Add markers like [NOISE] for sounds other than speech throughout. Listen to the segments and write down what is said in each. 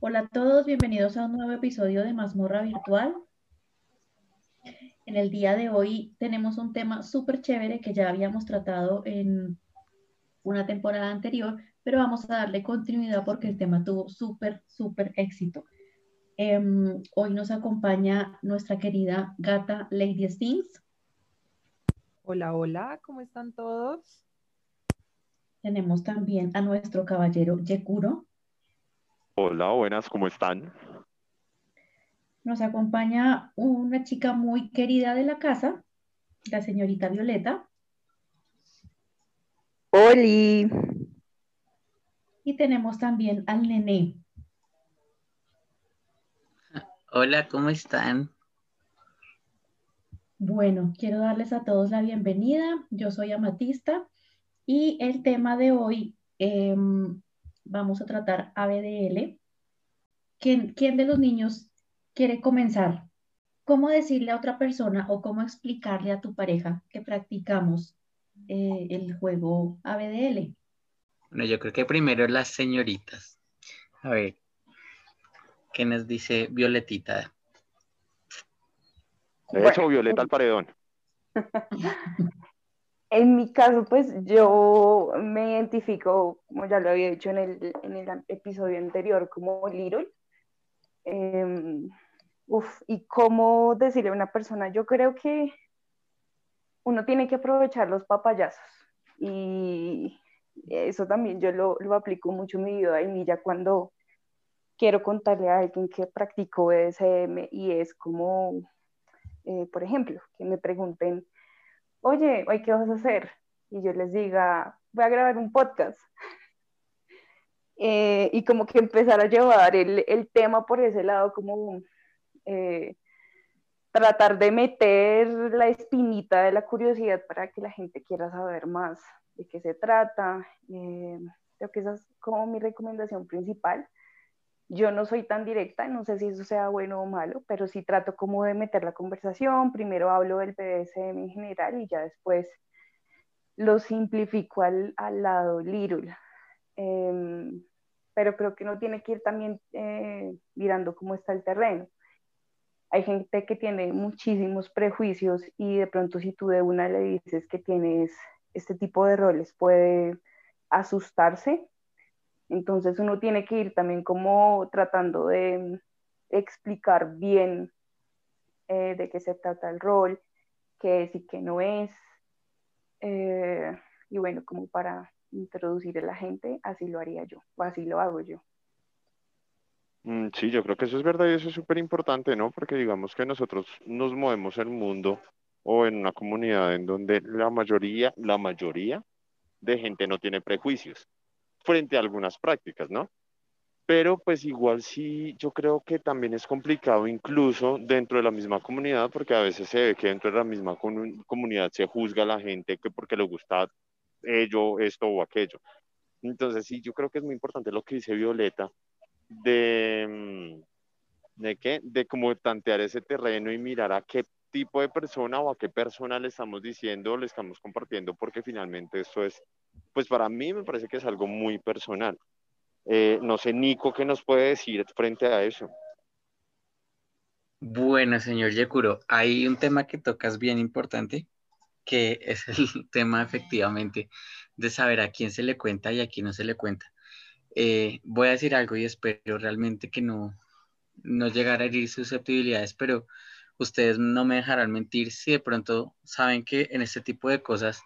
Hola a todos, bienvenidos a un nuevo episodio de Mazmorra Virtual. En el día de hoy tenemos un tema súper chévere que ya habíamos tratado en una temporada anterior, pero vamos a darle continuidad porque el tema tuvo súper, súper éxito. Em, hoy nos acompaña nuestra querida gata Lady Stings. Hola, hola, ¿cómo están todos? Tenemos también a nuestro caballero Yekuro. Hola, buenas, ¿cómo están? Nos acompaña una chica muy querida de la casa, la señorita Violeta. Oli. Y tenemos también al nené. Hola, ¿cómo están? Bueno, quiero darles a todos la bienvenida. Yo soy Amatista y el tema de hoy em, vamos a tratar ABDL. ¿Quién, ¿Quién de los niños quiere comenzar? ¿Cómo decirle a otra persona o cómo explicarle a tu pareja que practicamos eh, el juego ABDL? Bueno, yo creo que primero las señoritas. A ver, ¿qué nos dice Violetita? Eso, Violeta al paredón. [LAUGHS] En mi caso, pues yo me identifico, como ya lo había dicho en el, episodio anterior, como Little. Em, uf, y cómo decirle a una persona, yo creo que uno tiene que aprovechar los papayazos. Y eso también yo lo, aplico mucho en mi vida y ya cuando quiero contarle a alguien que practico ESM y es como, eh, por ejemplo, que me pregunten, oye, hoy qué vas a hacer? Y yo les diga, voy a grabar un podcast. [LAUGHS] Eh, y como que empezar a llevar el, el tema por ese lado, como eh, tratar de meter la espinita de la curiosidad para que la gente quiera saber más de qué se trata. creo que esa es como mi recomendación principal. Yo no soy tan directa, no sé si eso sea bueno o malo, pero sí trato como de meter la conversación. Primero hablo del BDSM en general y ya después lo simplifico al, al lado Little. Em, pero creo que uno tiene que ir también eh, mirando cómo está el terreno. Hay gente que tiene muchísimos prejuicios y de pronto si tú de una le dices que tienes este tipo de roles puede asustarse entonces uno tiene que ir también como tratando de explicar bien eh, de qué se trata el rol, qué es y qué no es. Eh, y bueno, como para introducir a la gente, así lo haría yo, o así lo hago yo. Mm, sí, yo creo que eso es verdad y eso es súper importante, ¿no? Porque digamos que nosotros nos movemos en el mundo o en una comunidad en donde la mayoría, la mayoría de gente no tiene prejuicios frente a algunas prácticas, ¿no? Pero pues igual sí, yo creo que también es complicado incluso dentro de la misma comunidad, porque a veces se ve que dentro de la misma comunidad se juzga a la gente que porque le gusta ello, esto o aquello. Entonces sí, yo creo que es muy importante lo que dice Violeta de, mm, de qué, de cómo tantear ese terreno y mirar a qué tipo de persona o a qué persona le estamos diciendo, le estamos compartiendo, porque finalmente esto es pues para mí me parece que es algo muy personal. Eh, no sé, Nico, ¿qué nos puede decir frente a eso? Bueno, señor Yekuro, hay un tema que tocas bien importante, que es el [LAUGHS] tema efectivamente de saber a quién se le cuenta y a quién no se le cuenta. Eh, voy a decir algo y espero realmente que no, no llegara a herir susceptibilidades, pero ustedes no me dejarán mentir si de pronto saben que en este tipo de cosas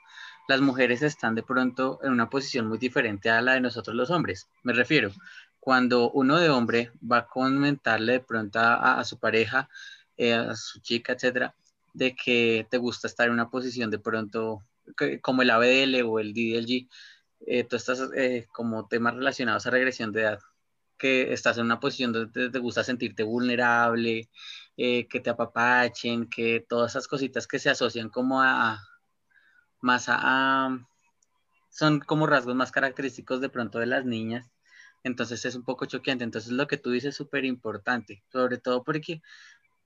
las mujeres están de pronto en una posición muy diferente a la de nosotros los hombres. Me refiero, cuando uno de hombre va a comentarle de pronto a, su pareja, eh, a su chica, etcétera, de que te gusta estar en una posición de pronto como el ABDL o el DDLG, eh, tú estás eh, como temas relacionados a regresión de edad, que estás en una posición donde te, gusta sentirte vulnerable, que te apapachen, que todas esas cositas que se asocian como a, más a, son como rasgos más característicos de pronto de las niñas. Entonces es un poco choqueante. Entonces lo que tú dices es súper importante, sobre todo porque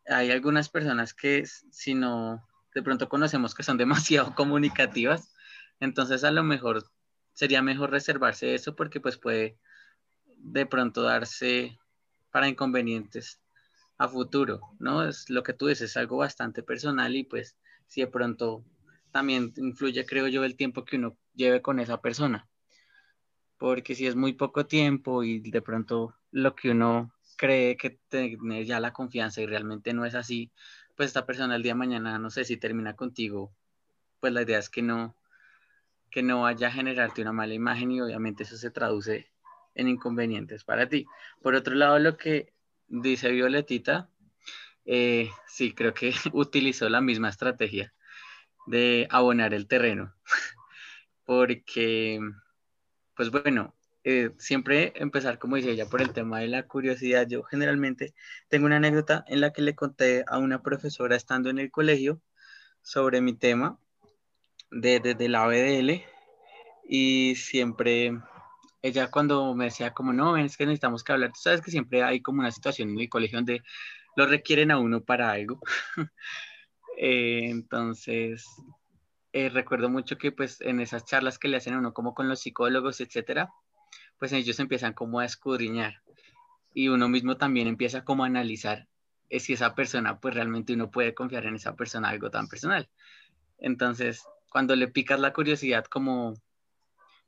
hay algunas personas que si no, de pronto conocemos que son [LAUGHS] demasiado comunicativas, entonces a lo mejor sería mejor reservarse eso porque pues puede de pronto darse para inconvenientes a futuro, ¿no? Es lo que tú dices, es algo bastante personal y pues si de pronto también influye, creo yo, el tiempo que uno lleve con esa persona. Porque si es muy poco tiempo y de pronto lo que uno cree que tiene ya la confianza y realmente no es así, pues esta persona el día de mañana, no sé si termina contigo, pues la idea es que no, que no vaya a generarte una mala imagen y obviamente eso se traduce en inconvenientes para ti. Por otro lado, lo que dice Violetita, eh, sí, creo que [LAUGHS] utilizó la misma estrategia de abonar el terreno, [LAUGHS] porque, pues bueno, eh, siempre empezar, como decía ella, por el tema de la curiosidad. Yo generalmente tengo una anécdota en la que le conté a una profesora estando en el colegio sobre mi tema de, de, la BDL y siempre ella cuando me decía como no, es que necesitamos que hablar, tú sabes que siempre hay como una situación en el colegio donde lo requieren a uno para algo. [LAUGHS] Eh, entonces, eh, recuerdo mucho que pues en esas charlas que le hacen a uno como con los psicólogos, etcétera, pues ellos empiezan como a escudriñar y uno mismo también empieza como a analizar eh, si esa persona pues realmente uno puede confiar en esa persona algo tan personal. Entonces, cuando le picas la curiosidad como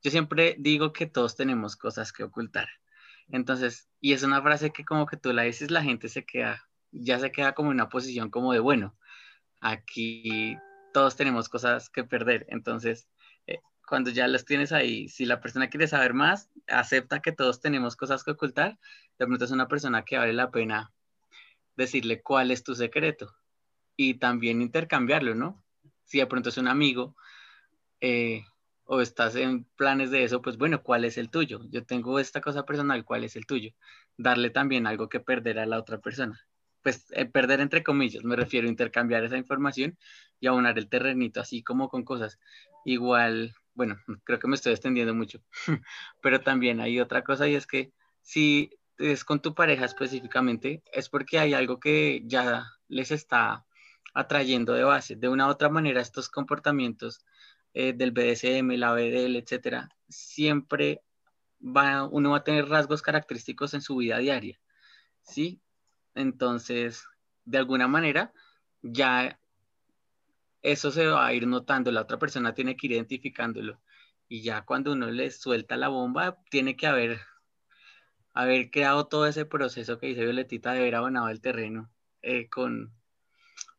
yo siempre digo que todos tenemos cosas que ocultar. Entonces, y es una frase que como que tú la dices, la gente se queda, ya se queda como en una posición como de, bueno, aquí todos tenemos cosas que perder. Entonces, eh, cuando ya las tienes ahí, si la persona quiere saber más, acepta que todos tenemos cosas que ocultar, de pronto es una persona que vale la pena decirle cuál es tu secreto y también intercambiarlo, ¿no? Si de pronto es un amigo, eh, o estás en planes de eso, pues bueno, ¿cuál es el tuyo? Yo tengo esta cosa personal, ¿cuál es el tuyo? Darle también algo que perder a la otra persona. Pues eh, perder entre comillas, me refiero a intercambiar esa información y abonar el terrenito, así como con cosas. Igual, bueno, creo que me estoy extendiendo mucho, [LAUGHS] pero también hay otra cosa y es que si es con tu pareja específicamente, es porque hay algo que ya les está atrayendo de base. De una u otra manera, estos comportamientos eh, del BDSM, la BDL, etcétera, siempre va, uno va a tener rasgos característicos en su vida diaria, ¿sí? Entonces, de alguna manera, ya eso se va a ir notando, la otra persona tiene que ir identificándolo. Y ya cuando uno le suelta la bomba, tiene que haber, haber creado todo ese proceso que dice Violetita de haber abonado el terreno, eh, con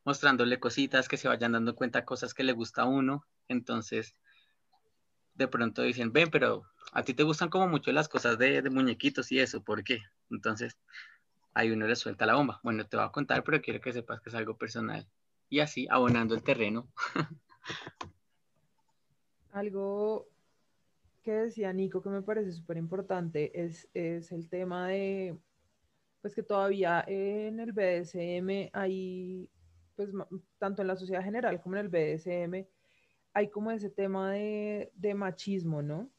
mostrándole cositas, que se vayan dando cuenta cosas que le gusta a uno, entonces, de pronto dicen, ven, pero a ti te gustan como mucho las cosas de, muñequitos y eso, ¿por qué? Entonces, ahí uno le suelta la bomba. Bueno, te voy a contar, pero quiero que sepas que es algo personal. Y así, abonando el terreno. [LAUGHS] algo que decía Nico que me parece súper importante es, es el tema de, pues que todavía en el BDSM hay, pues tanto en la sociedad general como en el BDSM, hay como ese tema de, machismo, ¿no?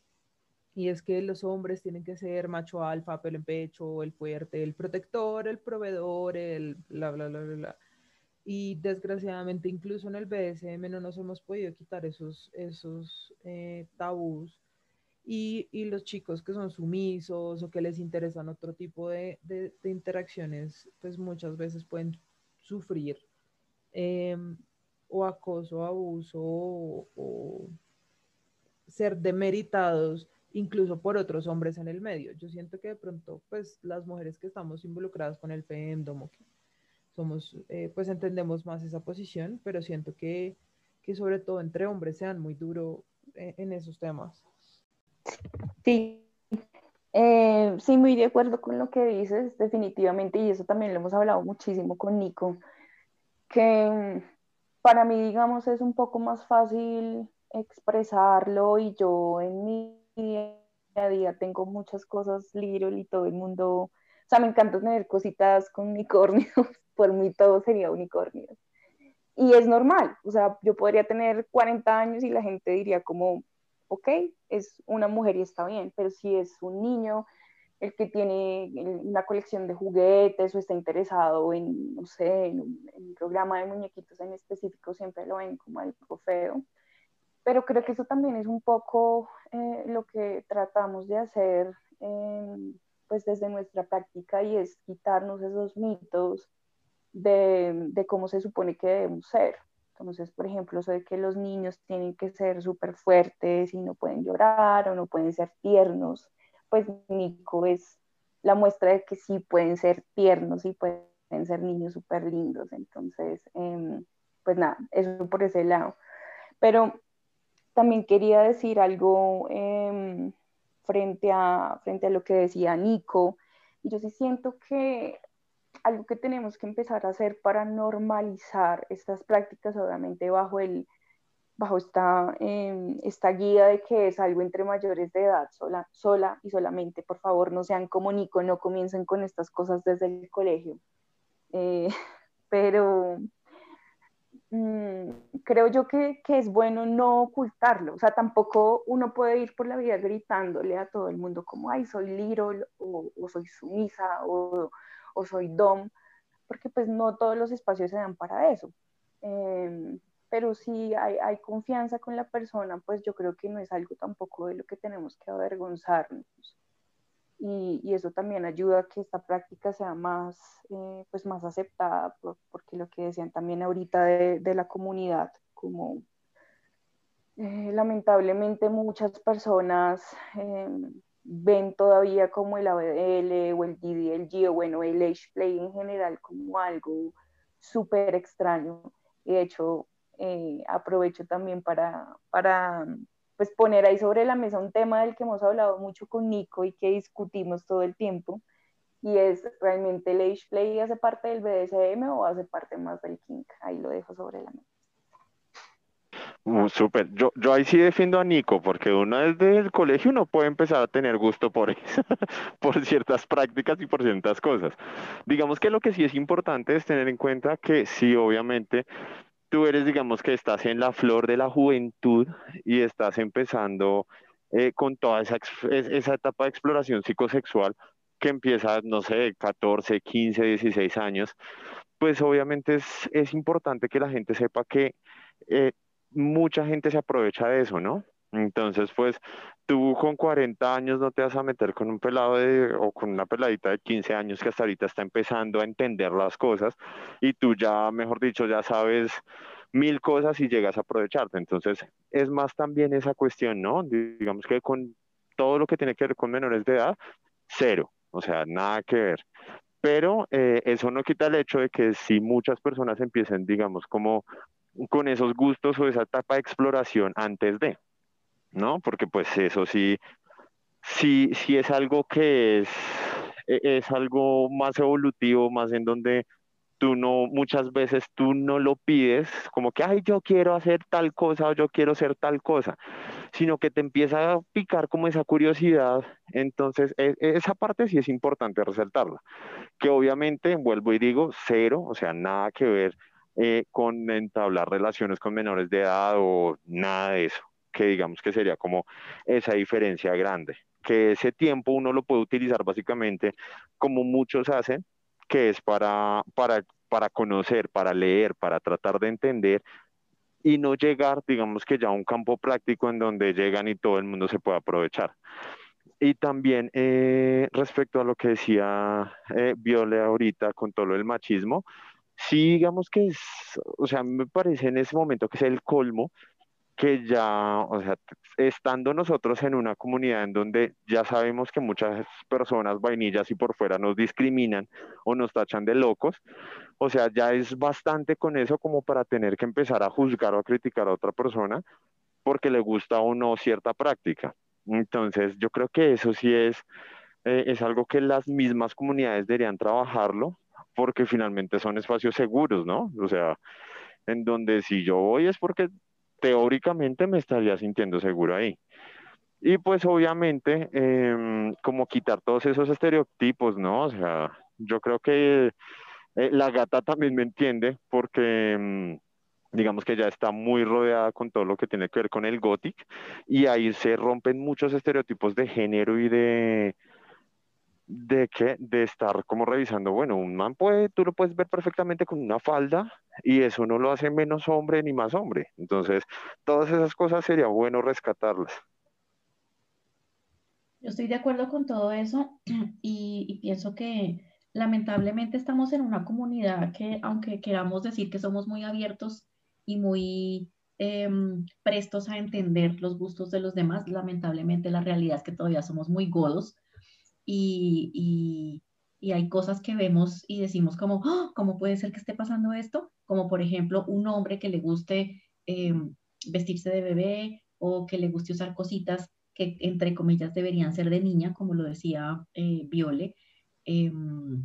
Y es que los hombres tienen que ser macho alfa, pelo en pecho, el fuerte, el protector, el proveedor, el bla, bla, bla, bla, Y desgraciadamente incluso en el BSM no nos hemos podido quitar esos, esos eh, tabús. Y, los chicos que son sumisos o que les interesan otro tipo de, interacciones, pues muchas veces pueden sufrir em, o acoso, abuso o, ser demeritados incluso por otros hombres en el medio. Yo siento que de pronto, pues las mujeres que estamos involucradas con el FEMDOM, somos, eh, pues entendemos más esa posición, pero siento que, que sobre todo entre hombres sean muy duros eh, en, esos temas. Sí, eh, sí, muy de acuerdo con lo que dices, definitivamente, y eso también lo hemos hablado muchísimo con Nico, que para mí, digamos, es un poco más fácil expresarlo y yo en mi día a día tengo muchas cosas little y todo el mundo, o sea, me encanta tener cositas con unicornios, [LAUGHS] por mí todo sería unicornios. Y es normal, o sea, yo podría tener 40 años y la gente diría como, ok, es una mujer y está bien, pero si es un niño el que tiene una colección de juguetes o está interesado en, no sé, en un, programa de muñequitos en específico, siempre lo ven como algo feo. Pero creo que eso también es un poco eh, lo que tratamos de hacer pues desde nuestra práctica y es quitarnos esos mitos de, de cómo se supone que debemos ser. Entonces, por ejemplo, eso de que los niños tienen que ser súper fuertes y no pueden llorar o no pueden ser tiernos, pues Nico es la muestra de que sí pueden ser tiernos y pueden ser niños súper lindos. Entonces, em, pues nada, eso por ese lado. Pero también quería decir algo em, frente, a, frente a lo que decía Nico. Y yo sí siento que algo que tenemos que empezar a hacer para normalizar estas prácticas, obviamente bajo, el, bajo esta, em, esta guía de que es algo entre mayores de edad, sola, sola y solamente, por favor, no sean como Nico, no comiencen con estas cosas desde el colegio. Eh, [LAUGHS] pero mm, creo yo que, que, es bueno no ocultarlo, o sea, tampoco uno puede ir por la vida gritándole a todo el mundo como, ay, soy little, o, o soy sumisa, o o soy dom, porque pues no todos los espacios se dan para eso. Em, pero si hay, hay, confianza con la persona, pues yo creo que no es algo tampoco de lo que tenemos que avergonzarnos. Y, y eso también ayuda a que esta práctica sea más, eh, pues más aceptada, porque lo que decían también ahorita de, la comunidad, como eh, lamentablemente muchas personas em, ven todavía como el ABDL o el DDLG o bueno, el Age Play en general como algo súper extraño. De hecho, eh, aprovecho también para, para pues poner ahí sobre la mesa un tema del que hemos hablado mucho con Nico y que discutimos todo el tiempo, y es realmente el Age Play hace parte del BDSM o hace parte más del kink. Ahí lo dejo sobre la mesa. Uh, súper. Yo, yo ahí sí defiendo a Nico, porque uno desde el colegio no puede empezar a tener gusto por [LAUGHS] eso, por ciertas prácticas y por ciertas cosas. Digamos que lo que sí es importante es tener en cuenta que sí, obviamente, tú eres, digamos que estás en la flor de la juventud y estás empezando eh, con toda esa, esa etapa de exploración psicosexual que empieza, no sé, 14, 15, 16 años, pues obviamente es, es importante que la gente sepa que eh, mucha gente se aprovecha de eso, ¿no? Entonces, pues tú con 40 años no te vas a meter con un pelado de, o con una peladita de 15 años que hasta ahorita está empezando a entender las cosas y tú ya, mejor dicho, ya sabes mil cosas y llegas a aprovecharte. Entonces, es más también esa cuestión, ¿no? Digamos que con todo lo que tiene que ver con menores de edad, cero, o sea, nada que ver. Pero eh, eso no quita el hecho de que si muchas personas empiecen, digamos, como con esos gustos o esa etapa de exploración antes de, ¿no? Porque pues eso sí, sí, sí es algo que es, e, es algo más evolutivo, más en donde tú no, muchas veces tú no lo pides como que, ay, yo quiero hacer tal cosa o yo quiero ser tal cosa, sino que te empieza a picar como esa curiosidad. Entonces, e, esa parte sí es importante resaltarla, que obviamente, vuelvo y digo, cero, o sea, nada que ver eh, con entablar relaciones con menores de edad o nada de eso, que digamos que sería como esa diferencia grande, que ese tiempo uno lo puede utilizar básicamente como muchos hacen, que es para, para, para conocer, para leer, para tratar de entender y no llegar, digamos que ya a un campo práctico en donde llegan y todo el mundo se puede aprovechar. Y también eh, respecto a lo que decía eh, Viole ahorita con todo del machismo, sí, digamos que es, o sea, me parece en ese momento que es el colmo que ya, o sea, estando nosotros en una comunidad en donde ya sabemos que muchas personas vainillas y por fuera nos discriminan o nos tachan de locos, o sea, ya es bastante con eso como para tener que empezar a juzgar o a criticar a otra persona porque le gusta o no cierta práctica. Entonces, yo creo que eso sí es, eh, es algo que las mismas comunidades deberían trabajarlo porque finalmente son espacios seguros, ¿no? O sea, en donde si yo voy es porque teóricamente me estaría sintiendo seguro ahí. Y pues obviamente, em, como quitar todos esos estereotipos, ¿no? O sea, yo creo que eh, la gata también me entiende porque... Em, digamos que ya está muy rodeada con todo lo que tiene que ver con el gothic y ahí se rompen muchos estereotipos de género y de, de que de estar como revisando, bueno, un man puede, tú lo puedes ver perfectamente con una falda y eso no lo hace menos hombre ni más hombre. Entonces, todas esas cosas sería bueno rescatarlas. Yo estoy de acuerdo con todo eso [CLEARS THROAT] y, pienso que lamentablemente estamos en una comunidad que, aunque queramos decir que somos muy abiertos y muy em, prestos a entender los gustos de los demás, lamentablemente la realidad es que todavía somos muy godos y, y, hay cosas que vemos y decimos como, ¡Ah! ¿cómo puede ser que esté pasando esto? Como por ejemplo un hombre que le guste em, vestirse de bebé o que le guste usar cositas que entre comillas deberían ser de niña, como lo decía eh, Viole. Em,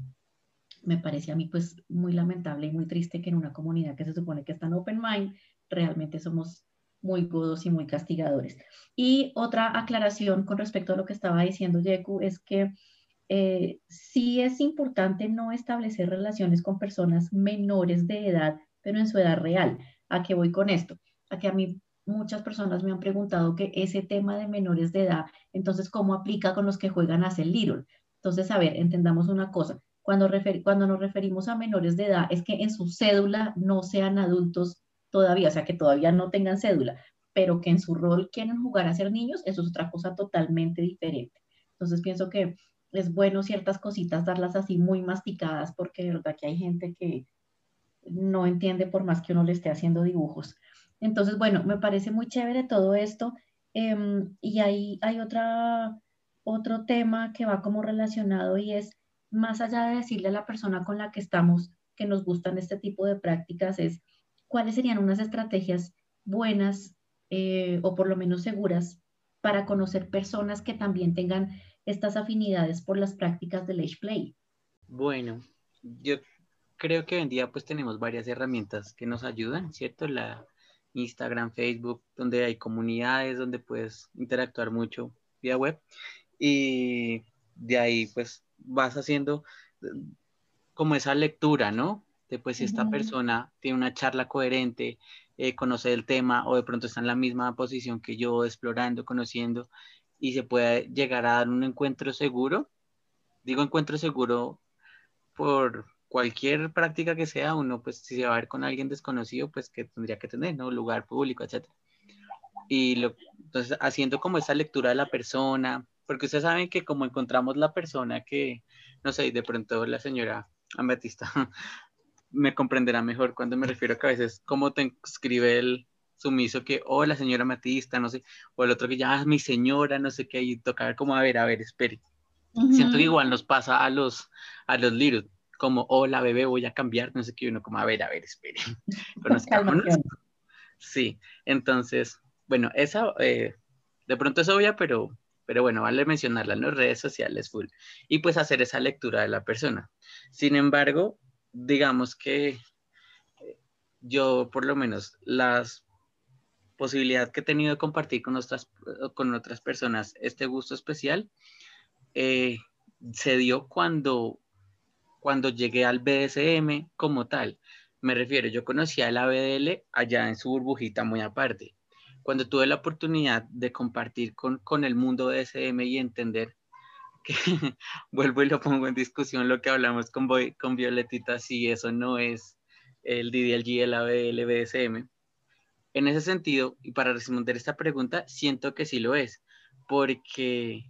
me parece a mí pues muy lamentable y muy triste que en una comunidad que se supone que está en open mind, realmente somos muy godos y muy castigadores. Y otra aclaración con respecto a lo que estaba diciendo Yeku es que eh, sí es importante no establecer relaciones con personas menores de edad, pero en su edad real. ¿A qué voy con esto? A que a mí muchas personas me han preguntado que ese tema de menores de edad, entonces, ¿cómo aplica con los que juegan a ser little? Entonces, a ver, entendamos una cosa. Cuando, cuando nos referimos a menores de edad, es que en su cédula no sean adultos todavía, o sea, que todavía no tengan cédula, pero que en su rol quieren jugar a ser niños, eso es otra cosa totalmente diferente. Entonces, pienso que es bueno ciertas cositas darlas así muy masticadas, porque de verdad que hay gente que no entiende por más que uno le esté haciendo dibujos. Entonces, bueno, me parece muy chévere todo esto. Em, y ahí hay otra, otro tema que va como relacionado y es, más allá de decirle a la persona con la que estamos que nos gustan este tipo de prácticas, es cuáles serían unas estrategias buenas eh, o por lo menos seguras para conocer personas que también tengan estas afinidades por las prácticas del age play. Bueno, yo creo que hoy en día pues tenemos varias herramientas que nos ayudan, ¿cierto? La Instagram, Facebook, donde hay comunidades, donde puedes interactuar mucho vía web. Y de ahí pues vas haciendo eh, como esa lectura, ¿no? De pues si esta persona tiene una charla coherente, eh, conoce el tema o de pronto está en la misma posición que yo, explorando, conociendo, y se puede llegar a dar un encuentro seguro. Digo encuentro seguro por cualquier práctica que sea, uno pues si se va a ver con alguien desconocido, pues que tendría que tener, ¿no? Lugar público, etc. Y lo, entonces haciendo como esa lectura de la persona, porque ustedes saben que como encontramos la persona que, no sé, de pronto la señora Ambatista [LAUGHS] me comprenderá mejor cuando me refiero a que a veces como te escribe el sumiso que, oh, la señora Matista, no sé, o el otro que ya, ah, mi señora, no sé qué, y tocar como, a ver, a ver, espere. Siento que igual nos pasa a los, a los little, como, hola bebé, voy a cambiar, no sé qué, uno como, a ver, a ver, espere. [LAUGHS] sí, entonces, bueno, esa, eh, de pronto es obvia, pero, pero bueno, vale mencionarla en las redes sociales full. Y pues hacer esa lectura de la persona. Sin embargo, digamos que eh, yo por lo menos las posibilidad que he tenido de compartir con otras, con otras personas este gusto especial eh, se dio cuando cuando llegué al BDSM como tal. Me refiero, yo conocía el ABDL allá en su burbujita muy aparte. Cuando tuve la oportunidad de compartir con, con el mundo BDSM y entender que, [LAUGHS] vuelvo y lo pongo en discusión lo que hablamos con, con Violetita, si eso no es el DDLG, el ABDL, BDSM. En ese sentido, y para responder esta pregunta, siento que sí lo es, porque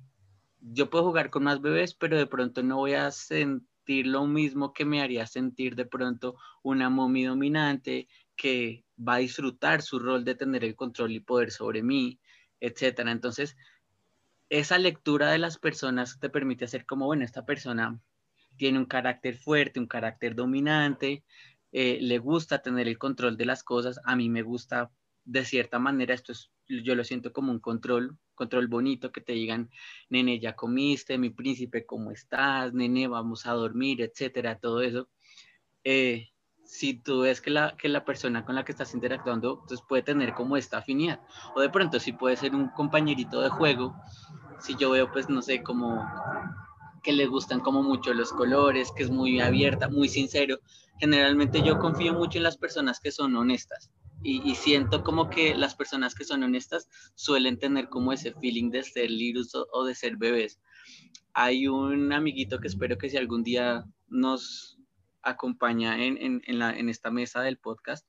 yo puedo jugar con más bebés, pero de pronto no voy a sentir lo mismo que me haría sentir de pronto una mommy dominante que va a disfrutar su rol de tener el control y poder sobre mí, etcétera. Entonces, esa lectura de las personas te permite hacer como, bueno, esta persona tiene un carácter fuerte, un carácter dominante, eh, le gusta tener el control de las cosas, a mí me gusta de cierta manera, esto es, yo lo siento como un control, control bonito, que te digan, nene, ya comiste, mi príncipe, ¿cómo estás? Nene, vamos a dormir, etcétera, todo eso. Eh, si tú ves que la, que la persona con la que estás interactuando, entonces puede tener como esta afinidad. O de pronto, si puede ser un compañerito de juego, si yo veo, pues, no sé, como que le gustan como mucho los colores, que es muy abierta, muy sincero. Generalmente yo confío mucho en las personas que son honestas y, siento como que las personas que son honestas suelen tener como ese feeling de ser lirus o, de ser bebés. Hay un amiguito que espero que si algún día nos acompaña en, en, en, la, en esta mesa del podcast,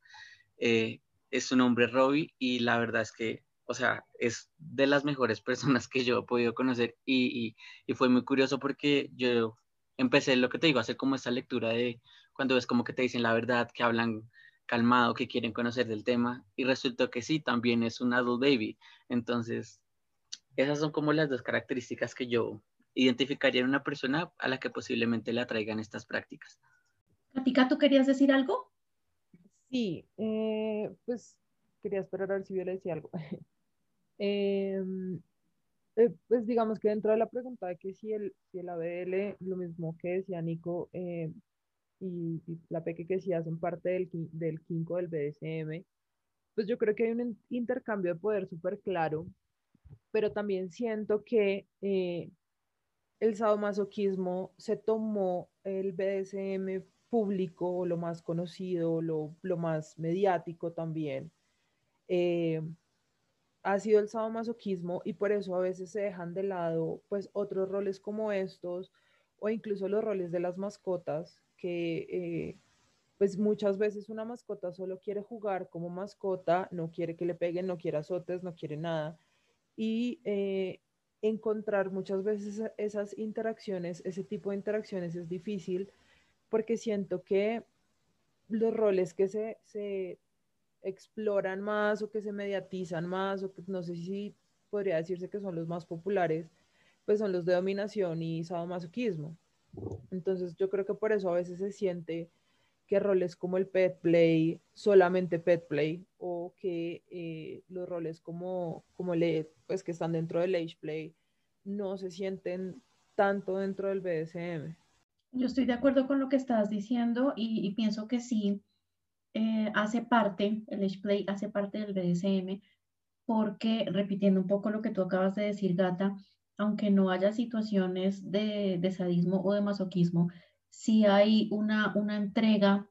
eh, es su nombre Robbie y la verdad es que o sea, es de las mejores [LAUGHS] personas que yo he podido conocer y, y, fue muy curioso porque yo empecé, lo que te digo, hacer como esta lectura de cuando es como que te dicen la verdad, que hablan calmado, que quieren conocer del tema y resultó que sí, también es un adult baby. Entonces, esas son como las dos características que yo identificaría en una persona a la que posiblemente le atraigan estas prácticas. Katika, ¿tú querías decir algo? Sí, eh, pues quería esperar a ver si yo le decía algo. [LAUGHS] Em, eh, pues digamos que dentro de la pregunta de que si el, si el ABL, lo mismo que decía Nico, eh, y, la PEC que sí hacen parte del, del quinco del BDSM, pues yo creo que hay un intercambio de poder súper claro, pero también siento que eh, el sadomasoquismo se tomó el BDSM público, lo más conocido, lo, lo más mediático también, eh, ha sido el sadomasoquismo y por eso a veces se dejan de lado pues otros roles como estos o incluso los roles de las mascotas que eh, pues muchas veces una mascota solo quiere jugar como mascota, no quiere que le peguen, no quiere azotes, no quiere nada. Y eh, encontrar muchas veces esas interacciones, ese tipo de interacciones es difícil porque siento que los roles que se, se exploran más o que se mediatizan más o que no sé si podría decirse que son los más populares, pues son los de dominación y sadomasoquismo. Entonces yo creo que por eso a veces se siente que roles como el pet play, solamente pet play, o que eh, los roles como, como le, pues que están dentro del age play, no se sienten tanto dentro del BDSM. Yo estoy de acuerdo con lo que estás diciendo y, pienso que sí eh, hace parte, el age play hace parte del BDSM, porque repitiendo un poco lo que tú acabas de decir, Gata, aunque no haya situaciones de, sadismo o de masoquismo, sí hay una, una entrega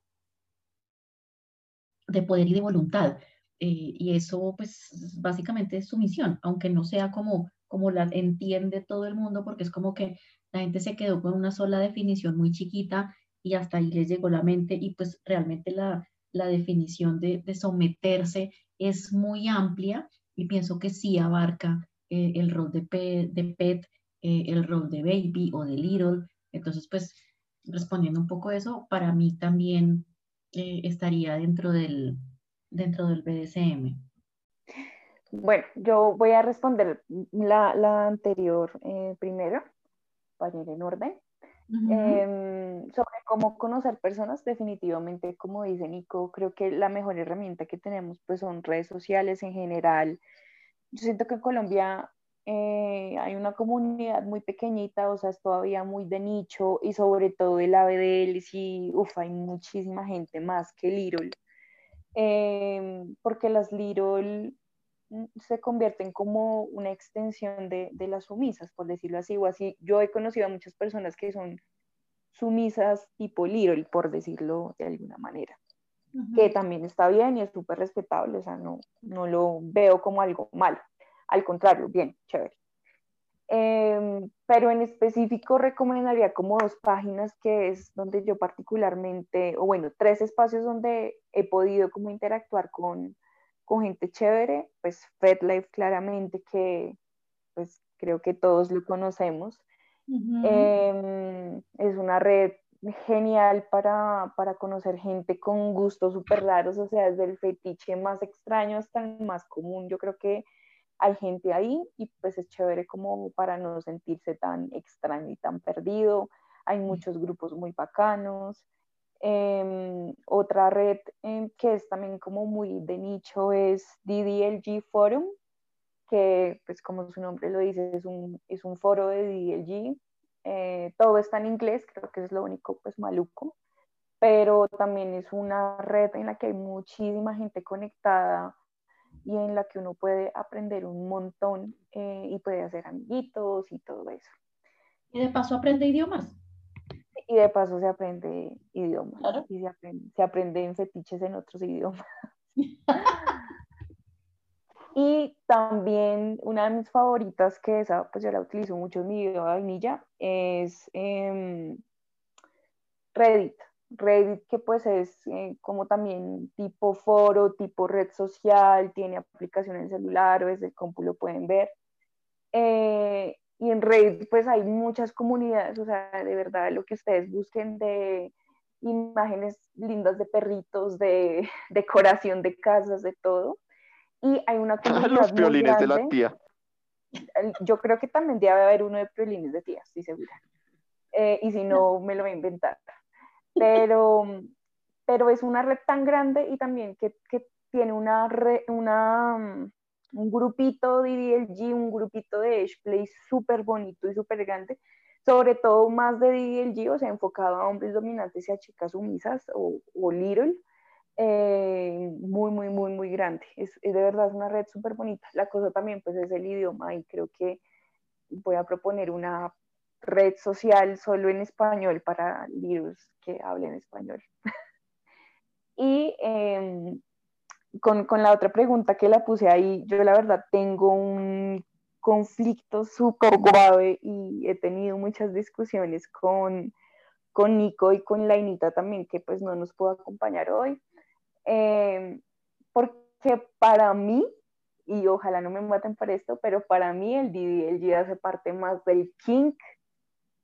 de poder y de voluntad. Eh, y eso, pues, básicamente es sumisión, aunque no sea como, como la entiende todo el mundo, porque es como que la gente se quedó con una sola definición muy chiquita y hasta ahí les llegó la mente y pues realmente la, la definición de, someterse es muy amplia y pienso que sí abarca eh, el rol de pet, eh, el rol de baby o de little. Entonces, pues, respondiendo un poco eso, para mí también eh, estaría dentro del, dentro del BDSM. Bueno, yo voy a responder la, la anterior primero, para ir en orden. Em, sobre cómo conocer personas, definitivamente, como dice Nico, creo que la mejor herramienta que tenemos pues son redes sociales en general, yo siento que en Colombia eh, hay una comunidad muy pequeñita, o sea, es todavía muy de nicho y sobre todo el ABDL, sí, uff, hay muchísima gente más que Little, em, porque las mm, se convierten como una extensión de, de, las sumisas, por decirlo así, o así. Yo he conocido a muchas personas que son sumisas tipo Little, por decirlo de alguna manera que también está bien y es súper respetable, o sea, no, no lo veo como algo malo, al contrario, bien, chévere. Em, pero en específico recomendaría como dos páginas que es donde yo particularmente, o bueno, tres espacios donde he podido como interactuar con, con gente chévere, pues FedLife claramente que pues creo que todos lo conocemos. Em, es una red genial para, para conocer gente con gustos súper raros, o sea, desde el fetiche más extraño hasta el más común. Yo creo que hay gente ahí y pues es chévere como para no sentirse tan extraño y tan perdido. Hay muchos grupos muy bacanos. Em, otra red em, que es también como muy de nicho es DDLG Forum, que pues como su nombre lo dice, es un, es un foro de DDLG eh, todo está en inglés, creo que es lo único pues maluco, pero también es una red en la que hay muchísima gente conectada y en la que uno puede aprender un montón eh, y puede hacer amiguitos y todo eso. Y de paso aprende idiomas. Y de paso se aprende idiomas. Y se aprende, se aprende en fetiches en otros idiomas. [LAUGHS] Y también una de mis favoritas, que esa pues yo la utilizo mucho en mi video de vainilla, es em, Reddit. Reddit, que pues es eh, como también tipo foro, tipo red social, tiene aplicación en celular o desde el compu lo pueden ver. Eh, y en Reddit pues hay muchas comunidades, o sea, de verdad lo que ustedes busquen de imágenes lindas de perritos, de [LAUGHS] decoración de casas, de todo. Y hay una [LAUGHS] comunidad Los violines de la tía. Yo creo que también debe haber uno de violines de tía, estoy segura. Eh, y si no, me lo voy a inventar. Pero, pero es una red tan grande y también que, que tiene una, re- una, mm, un grupito de DDLG, un grupito de Edgeplay súper bonito y súper grande, sobre todo más de DDLG, o sea, enfocado a hombres dominantes y a chicas sumisas o, o little, eh, muy, muy, muy, muy grande. Es, es de verdad una red súper bonita. La cosa también pues es el idioma y creo que voy a proponer una red social solo en español para littles que hablen español. [LAUGHS] y eh, con, con, la otra pregunta que la puse ahí, yo la verdad tengo un conflicto súper grave y he tenido muchas discusiones con, con Nico y con Lainita también, que pues no nos pudo acompañar hoy. Eh, porque para mí, y ojalá no me maten por esto, pero para mí el DDLG hace parte más del kink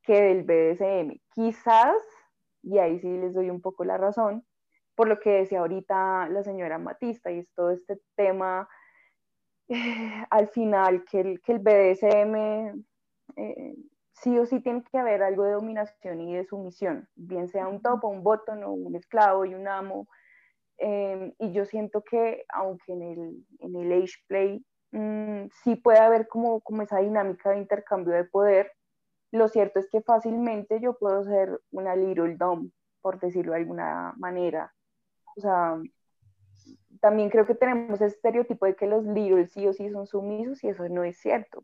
que del BDSM. Quizás, y ahí sí les doy un poco la razón, por lo que decía ahorita la señora Matista, y es todo este tema eh, al final que el, que el BDSM eh, sí o sí tiene que haber algo de dominación y de sumisión, bien sea un top o un bottom o un esclavo y un amo. Eh, y yo siento que aunque en el, en el age play mmm, sí puede haber como, como esa dinámica de intercambio de poder, lo cierto es que fácilmente yo puedo ser una little dom, por decirlo de alguna manera. O sea, también creo que tenemos ese estereotipo de que los little sí o sí son sumisos y eso no es cierto.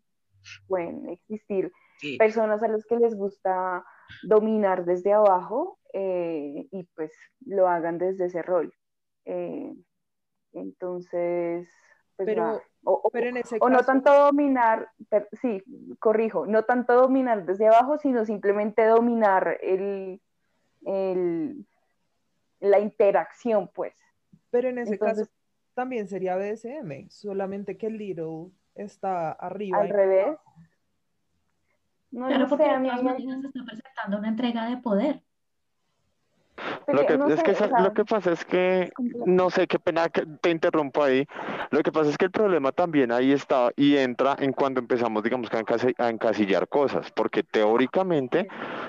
Pueden existir sí. personas a las que les gusta dominar desde abajo eh, y pues lo hagan desde ese rol. Eh, entonces, pues pero, nada. O, pero en ese o caso... no tanto dominar, per, sí, corrijo, no tanto dominar desde abajo, sino simplemente dominar el, el, la interacción, pues. Pero en ese Entonces, caso también sería BDSM, solamente que el little está arriba. Al revés. No, claro, no porque sé, de todas maneras se está presentando una entrega de poder. Lo que, no es sé, que, lo que pasa es que, no sé, qué pena que te interrumpo ahí. Lo que pasa es que el problema también ahí está y entra en cuando empezamos, digamos, a encasillar cosas. Porque teóricamente,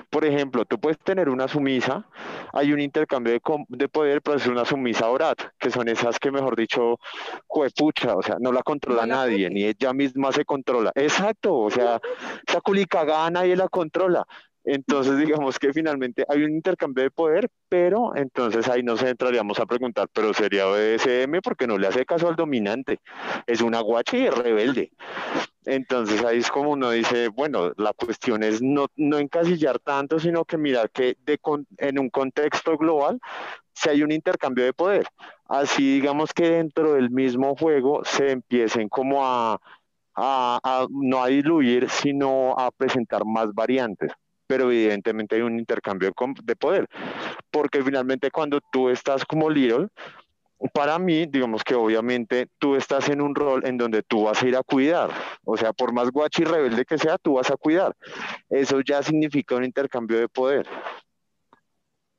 por ejemplo, tú puedes tener una sumisa, hay un intercambio de, de poder, pero es una sumisa orat, que son esas que, mejor dicho, juepucha, o sea, no la controla no nadie, la ni ella misma se controla. Exacto, o sea, esa culicagada nadie la controla. Entonces, digamos que finalmente hay un intercambio de poder, pero entonces ahí nos entraríamos a preguntar, pero sería BDSM porque no le hace caso al dominante, es una guacha y es rebelde. Entonces ahí es como uno dice, bueno, la cuestión es no, no encasillar tanto, sino que mirar que en un contexto global si hay un intercambio de poder. Así digamos que dentro del mismo juego se empiecen como a, a no a diluir, sino a presentar más variantes pero evidentemente hay un intercambio de poder, porque finalmente cuando tú estás como Little, para mí, digamos que obviamente tú estás en un rol en donde tú vas a ir a cuidar, o sea, por más guachi rebelde que sea, tú vas a cuidar. Eso ya significa un intercambio de poder.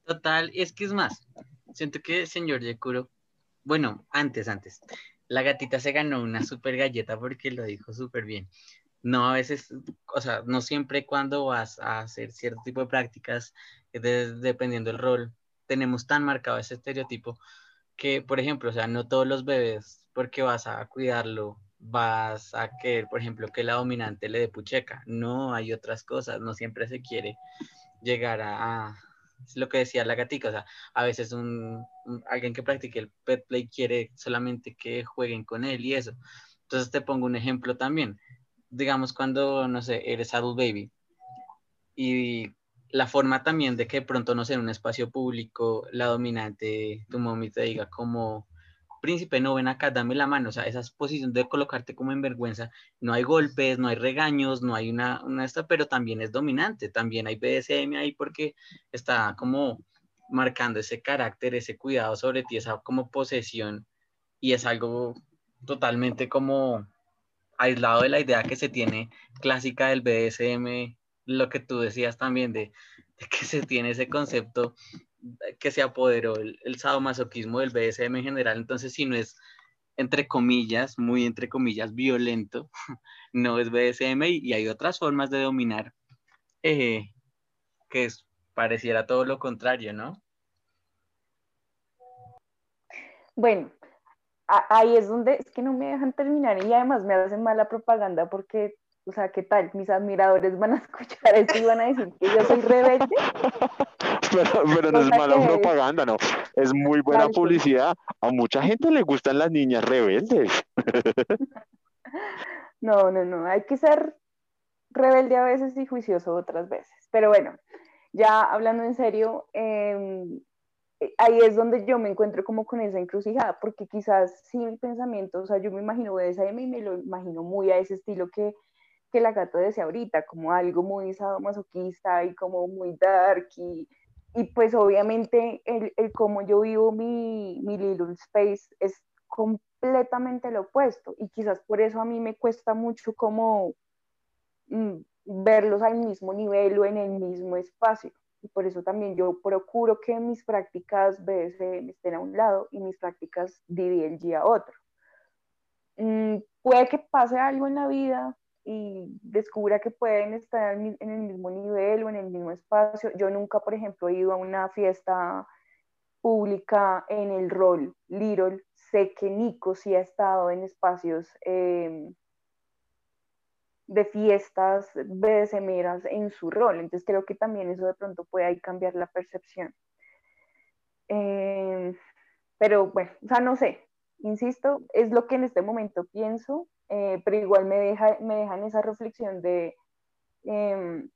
Total, es que es más, siento que señor Yekuro, bueno, antes, antes, la gatita se ganó una super galleta porque lo dijo súper bien no a veces, o sea, no siempre cuando vas a hacer cierto tipo de prácticas, de, dependiendo del rol, tenemos tan marcado ese estereotipo que, por ejemplo, o sea, no todos los bebés, porque vas a cuidarlo, vas a querer, por ejemplo, que la dominante le dé pucheca. No, hay otras cosas, no siempre se quiere llegar a, a lo que decía la gatica, o sea, a veces un, alguien que practique el pet play quiere solamente que jueguen con él y eso. Entonces te pongo un ejemplo también digamos, cuando, no sé, eres adult baby y la forma también de que de pronto, no sé, en un espacio público, la dominante, tu mami te diga como, príncipe, no ven acá, dame la mano, o sea, esa posición de colocarte como en vergüenza, no hay golpes, no hay regaños, no hay una, una esta, pero también es dominante, también hay BDSM ahí porque está como marcando ese carácter, ese cuidado sobre ti, esa como posesión, y es algo totalmente como aislado de la idea que se tiene clásica del BDSM, lo que tú decías también de, que se tiene ese concepto que se apoderó el, sadomasoquismo del BDSM en general, entonces si no es entre comillas, muy entre comillas, violento, [LAUGHS] no es BDSM y, hay otras formas de dominar eh, que pareciera todo lo contrario, ¿no? Bueno, ahí es donde es que no me dejan terminar y además me hacen mala propaganda porque, o sea, ¿qué tal? Mis admiradores van a [LAUGHS] escuchar esto y van a decir que yo soy rebelde. [LAUGHS] Pero, no es mala propaganda, no. Es muy buena publicidad. A mucha gente le gustan las niñas rebeldes. [LAUGHS] No, no, no. Hay que ser rebelde a veces y juicioso otras veces. Pero bueno, ya hablando en serio, em, ahí es donde yo me encuentro como con esa encrucijada, porque quizás sí mi pensamiento, o sea, yo me imagino BDSM y me lo imagino muy a ese estilo que, que la gata decía ahorita, como algo muy sadomasoquista y como muy dark y, y pues obviamente el, el cómo yo vivo mi, mi little space es completamente lo opuesto y quizás por eso a mí me cuesta mucho como mm, verlos al mismo nivel o en el mismo espacio y por eso también yo procuro que mis prácticas BSM estén a un lado y mis prácticas DDLG a otro. Mm, puede que pase algo en la vida y descubra que pueden estar en el mismo nivel o en el mismo espacio. Yo nunca, por ejemplo, he ido a una fiesta pública en el rol Little. Sé que Nico sí ha estado en espacios em, de fiestas BDSMeras en su rol. Entonces creo que también eso de pronto puede ahí cambiar la percepción. Em, pero bueno, o sea, no sé, insisto, es lo que en este momento pienso, eh, pero igual me, deja, me dejan esa reflexión de, em,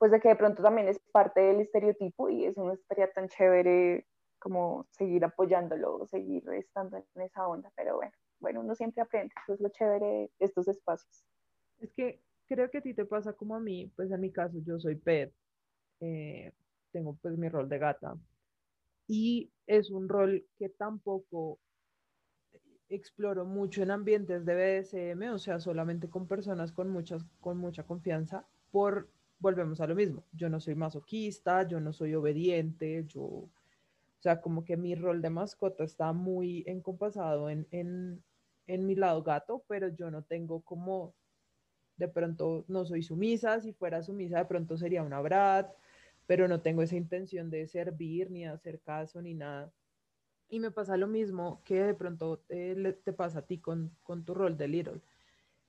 pues de que de pronto también es parte del estereotipo y eso no estaría tan chévere como seguir apoyándolo, seguir estando en esa onda, pero bueno, bueno, uno siempre aprende, eso es lo chévere de estos espacios. Es que creo que a ti te pasa como a mí, pues en mi caso yo soy pet, eh, tengo pues mi rol de gata. Y es un rol que tampoco exploro mucho en ambientes de BDSM, o sea, solamente con personas con, muchas, con mucha confianza, por, volvemos a lo mismo, yo no soy masoquista, yo no soy obediente, yo, o sea, como que mi rol de mascota está muy encompasado en, en, en mi lado gato, pero yo no tengo como de pronto no soy sumisa, si fuera sumisa de pronto sería una brat, pero no tengo esa intención de servir ni hacer caso ni nada. Y me pasa lo mismo que de pronto te, te pasa a ti con, con, tu rol de Little.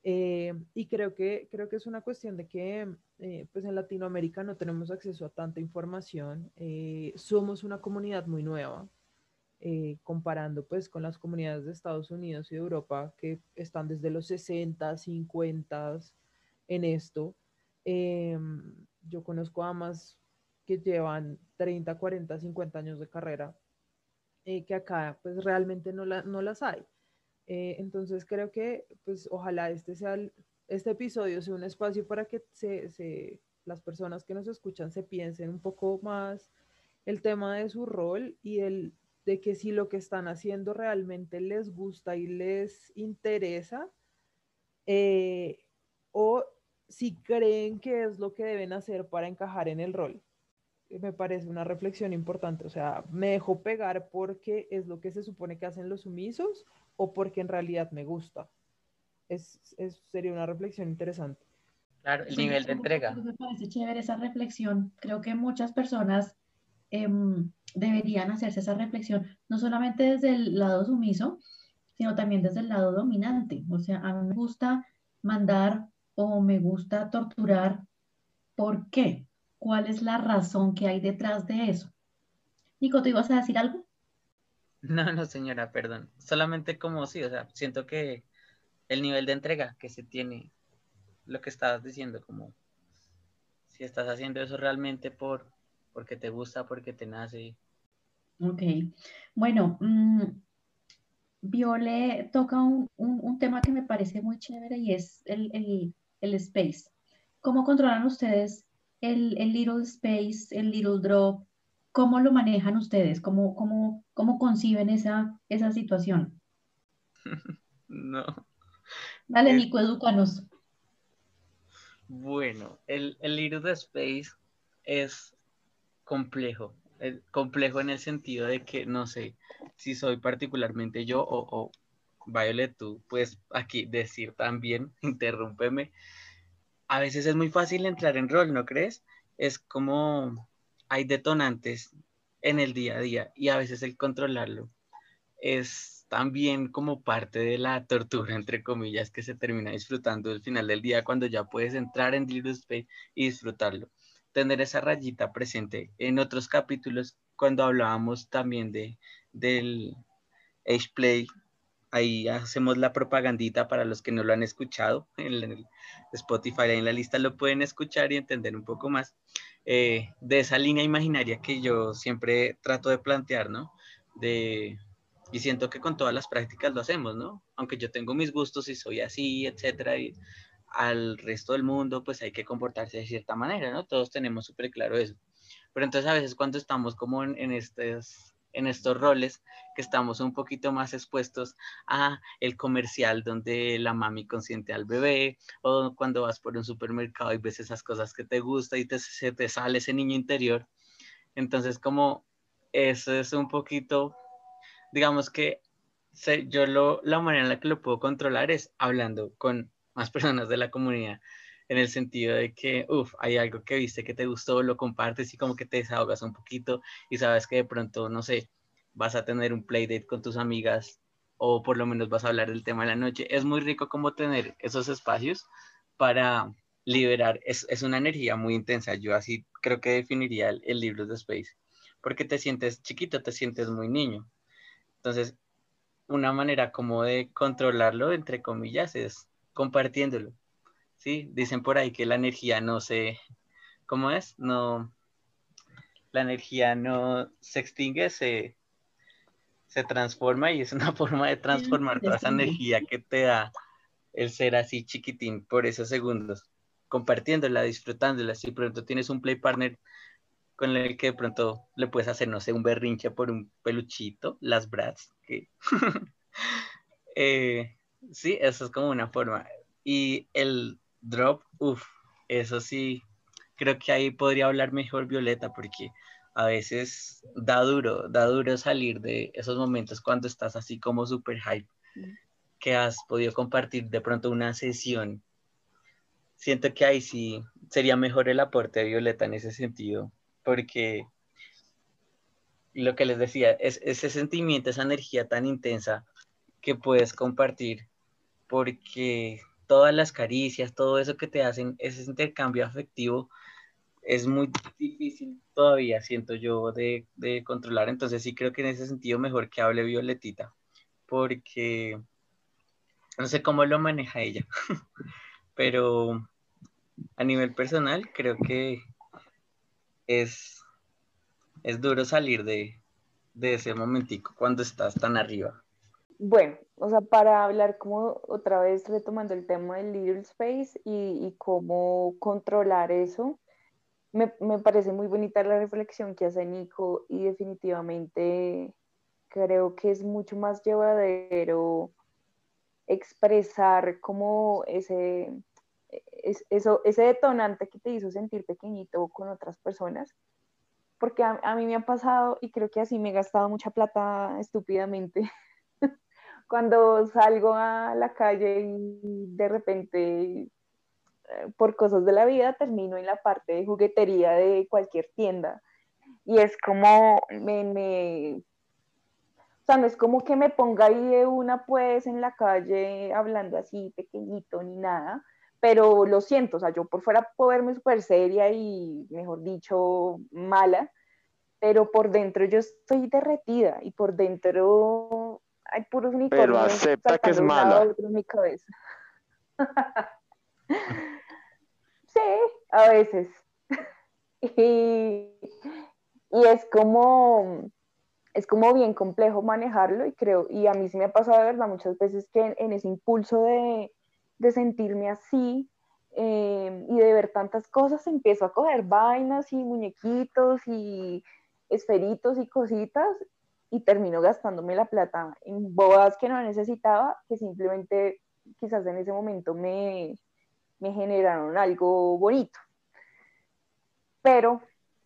Eh, y creo que, creo que es una cuestión de que eh, pues en Latinoamérica no tenemos acceso a tanta información. Eh, somos una comunidad muy nueva, comparando pues con las comunidades de Estados Unidos y de Europa que están desde los 60, 50, en esto. Em, yo conozco amas que llevan 30, 40, 50 años de carrera, eh, que acá pues realmente no, no las hay. Eh, entonces creo que pues ojalá este sea este episodio sea un espacio para que se, las personas que nos escuchan se piensen un poco más el tema de su rol y el de que si lo que están haciendo realmente les gusta y les interesa, eh, o si creen que es lo que deben hacer para encajar en el rol. Me parece una reflexión importante, o sea, ¿me dejo pegar porque es lo que se supone que hacen los sumisos o porque en realidad me gusta? Es, sería una reflexión interesante. Claro, el nivel de entrega. Me parece chévere esa reflexión. Creo que muchas personas em, deberían hacerse esa reflexión, no solamente desde el lado sumiso, sino también desde el lado dominante. O sea, a mí me gusta mandar o me gusta torturar, ¿por qué? ¿Cuál es la razón que hay detrás de eso? Nico, ¿te ibas a decir algo? No, no, señora, perdón. Solamente como sí, o sea, siento que el nivel de entrega que se tiene, lo que estabas diciendo, como si estás haciendo eso realmente por porque te gusta, porque te nace. Ok. Bueno, mm, Viole toca un, un, tema que me parece muy chévere y es el, el space. ¿Cómo controlan ustedes el, el little space, el little drop? ¿cómo lo manejan ustedes? ¿Cómo, cómo, cómo conciben esa, esa situación? [LAUGHS] No. Dale, Es- Nico, edúcanos. Bueno, el, el Little Space es complejo. Es complejo en el sentido de que no sé si soy particularmente yo o, o Violet, tú puedes aquí decir también, [LAUGHS] interrúmpeme. A veces es muy fácil entrar en rol, ¿no crees? Es como hay detonantes en el día a día y a veces el controlarlo es también como parte de la tortura, entre comillas, que se termina disfrutando al final del día cuando ya puedes entrar en Little Space y disfrutarlo. Tener esa rayita presente. En otros capítulos, cuando hablábamos también de, del Age Play, ahí hacemos la propagandita para los que no lo han escuchado [LAUGHS] en el Spotify, en la lista lo pueden escuchar y entender un poco más eh, de esa línea imaginaria que yo siempre trato de plantear, ¿no? De, y siento que con todas las prácticas lo hacemos, ¿no? Aunque yo tengo mis gustos y soy así, etcétera, y al resto del mundo pues hay que comportarse de cierta manera, ¿no? Todos tenemos súper claro eso. Pero entonces a veces cuando estamos como en, en, estos, en estos roles, que estamos un poquito más expuestos a el comercial donde la mami consiente al bebé, o cuando vas por un supermercado y ves esas cosas que te gusta y te, se te sale ese niño interior. Entonces como eso es un poquito digamos que se, yo lo, la manera en la que lo puedo controlar es hablando con más [LAUGHS] personas de la comunidad, en el sentido de que, uff, hay algo que viste que te gustó, lo compartes y como que te desahogas un poquito y sabes que de pronto, no sé, vas a tener un playdate con tus amigas o por lo menos vas a hablar del tema de la noche. Es muy rico como tener esos espacios para liberar, es, es una energía muy intensa, yo así creo que definiría el, el libro de Space, porque te sientes chiquito, te sientes muy niño, entonces, una manera como de controlarlo, entre comillas, es compartiéndolo. ¿Sí? Dicen por ahí que la energía no se, ¿cómo es? No, la energía no se extingue, se, se transforma y es [LAUGHS] una forma de transformar toda esa energía que te da el ser así chiquitín por esos segundos, compartiéndola, disfrutándola. Si pronto tienes un play partner con el que de pronto le puedes hacer, no sé, un berrinche por un peluchito, las brats, que... [LAUGHS] eh, sí, eso es como una forma. Y el drop, uff, eso sí, creo que ahí podría hablar mejor Violeta, porque a veces da duro, da duro salir de esos momentos cuando estás así como super hype, que has podido compartir de pronto una sesión. Siento que ahí sí sería mejor el aporte de Violeta en ese sentido, porque lo que les decía, es ese sentimiento, esa energía tan intensa que puedes compartir, porque todas las caricias, todo eso que te hacen, ese intercambio afectivo, es muy difícil todavía, siento yo, de, controlar. Entonces sí creo que en ese sentido mejor que hable Violetita, porque no sé cómo lo maneja ella, [LAUGHS] pero a nivel personal creo que es, es duro salir de, de ese momentico cuando estás tan arriba. Bueno, o sea, para hablar como otra vez retomando el tema del Little Space y, cómo controlar eso, me, me, parece muy bonita la reflexión que hace Nico y definitivamente creo que es mucho más llevadero expresar como ese, es, eso, ese detonante que te hizo sentir pequeñito con otras personas. Porque a mí me ha pasado y creo que así me he gastado mucha plata estúpidamente [LAUGHS] cuando salgo a la calle y de repente por cosas de la vida termino en la parte de juguetería de cualquier tienda. Y es como me, me, o sea no es como que me ponga ahí de una pues en la calle hablando así pequeñito ni nada pero lo siento, o sea yo por fuera puedo verme súper seria y mejor dicho mala pero por dentro yo estoy derretida y por dentro hay puros unicornios. Pero acepta que es mala. En mi cabeza. sí, a veces. [LAUGHS] y, y, es como es como bien complejo manejarlo y creo, y a mí sí me ha pasado de verdad muchas veces que en, en ese impulso de, de, sentirme así eh, y de ver tantas cosas empiezo a coger vainas y muñequitos y esferitos y cositas y termino gastándome la plata en bodas que no necesitaba, que simplemente quizás en ese momento me, me generaron algo bonito. Pero,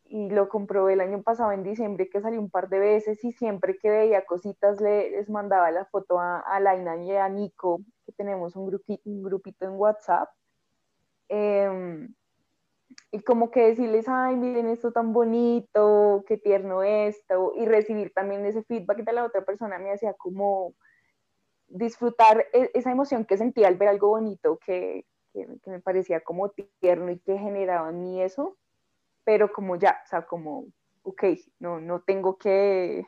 y lo comprobé el año pasado en diciembre que salí un par de veces y siempre que veía cositas les mandaba la foto a, a Laina y a Nico, que tenemos un grupito, un grupito en WhatsApp. Em, y como que decirles, ay, miren esto tan bonito, qué tierno esto, y recibir también ese feedback de la otra persona me hacía como disfrutar e, esa emoción que sentía al ver algo bonito que, que, me parecía como tierno y que generaba en mí eso, pero como ya, o sea, como, ok, no, no tengo que,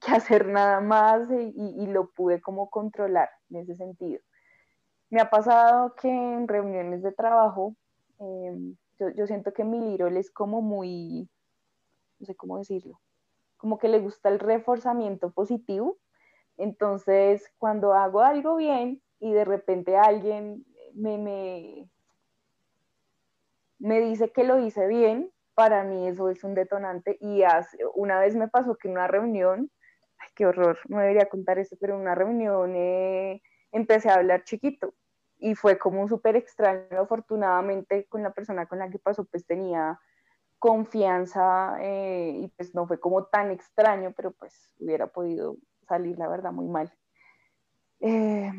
que hacer nada más y, y, lo pude como controlar en ese sentido. Me ha pasado que en reuniones de trabajo, eh, yo, yo, siento que mi Lirol es como muy, no sé cómo decirlo, como que le gusta el reforzamiento positivo. Entonces, cuando hago algo bien y de repente alguien me, me, me dice que lo hice bien, para mí eso es un detonante. Y hace, una vez me pasó que en una reunión, ay, qué horror, no debería contar esto, pero en una reunión eh, empecé a hablar chiquito y fue como súper extraño. Afortunadamente con la persona con la que pasó pues tenía confianza eh, y pues no fue como tan extraño, pero pues hubiera podido salir la verdad muy mal. Eh,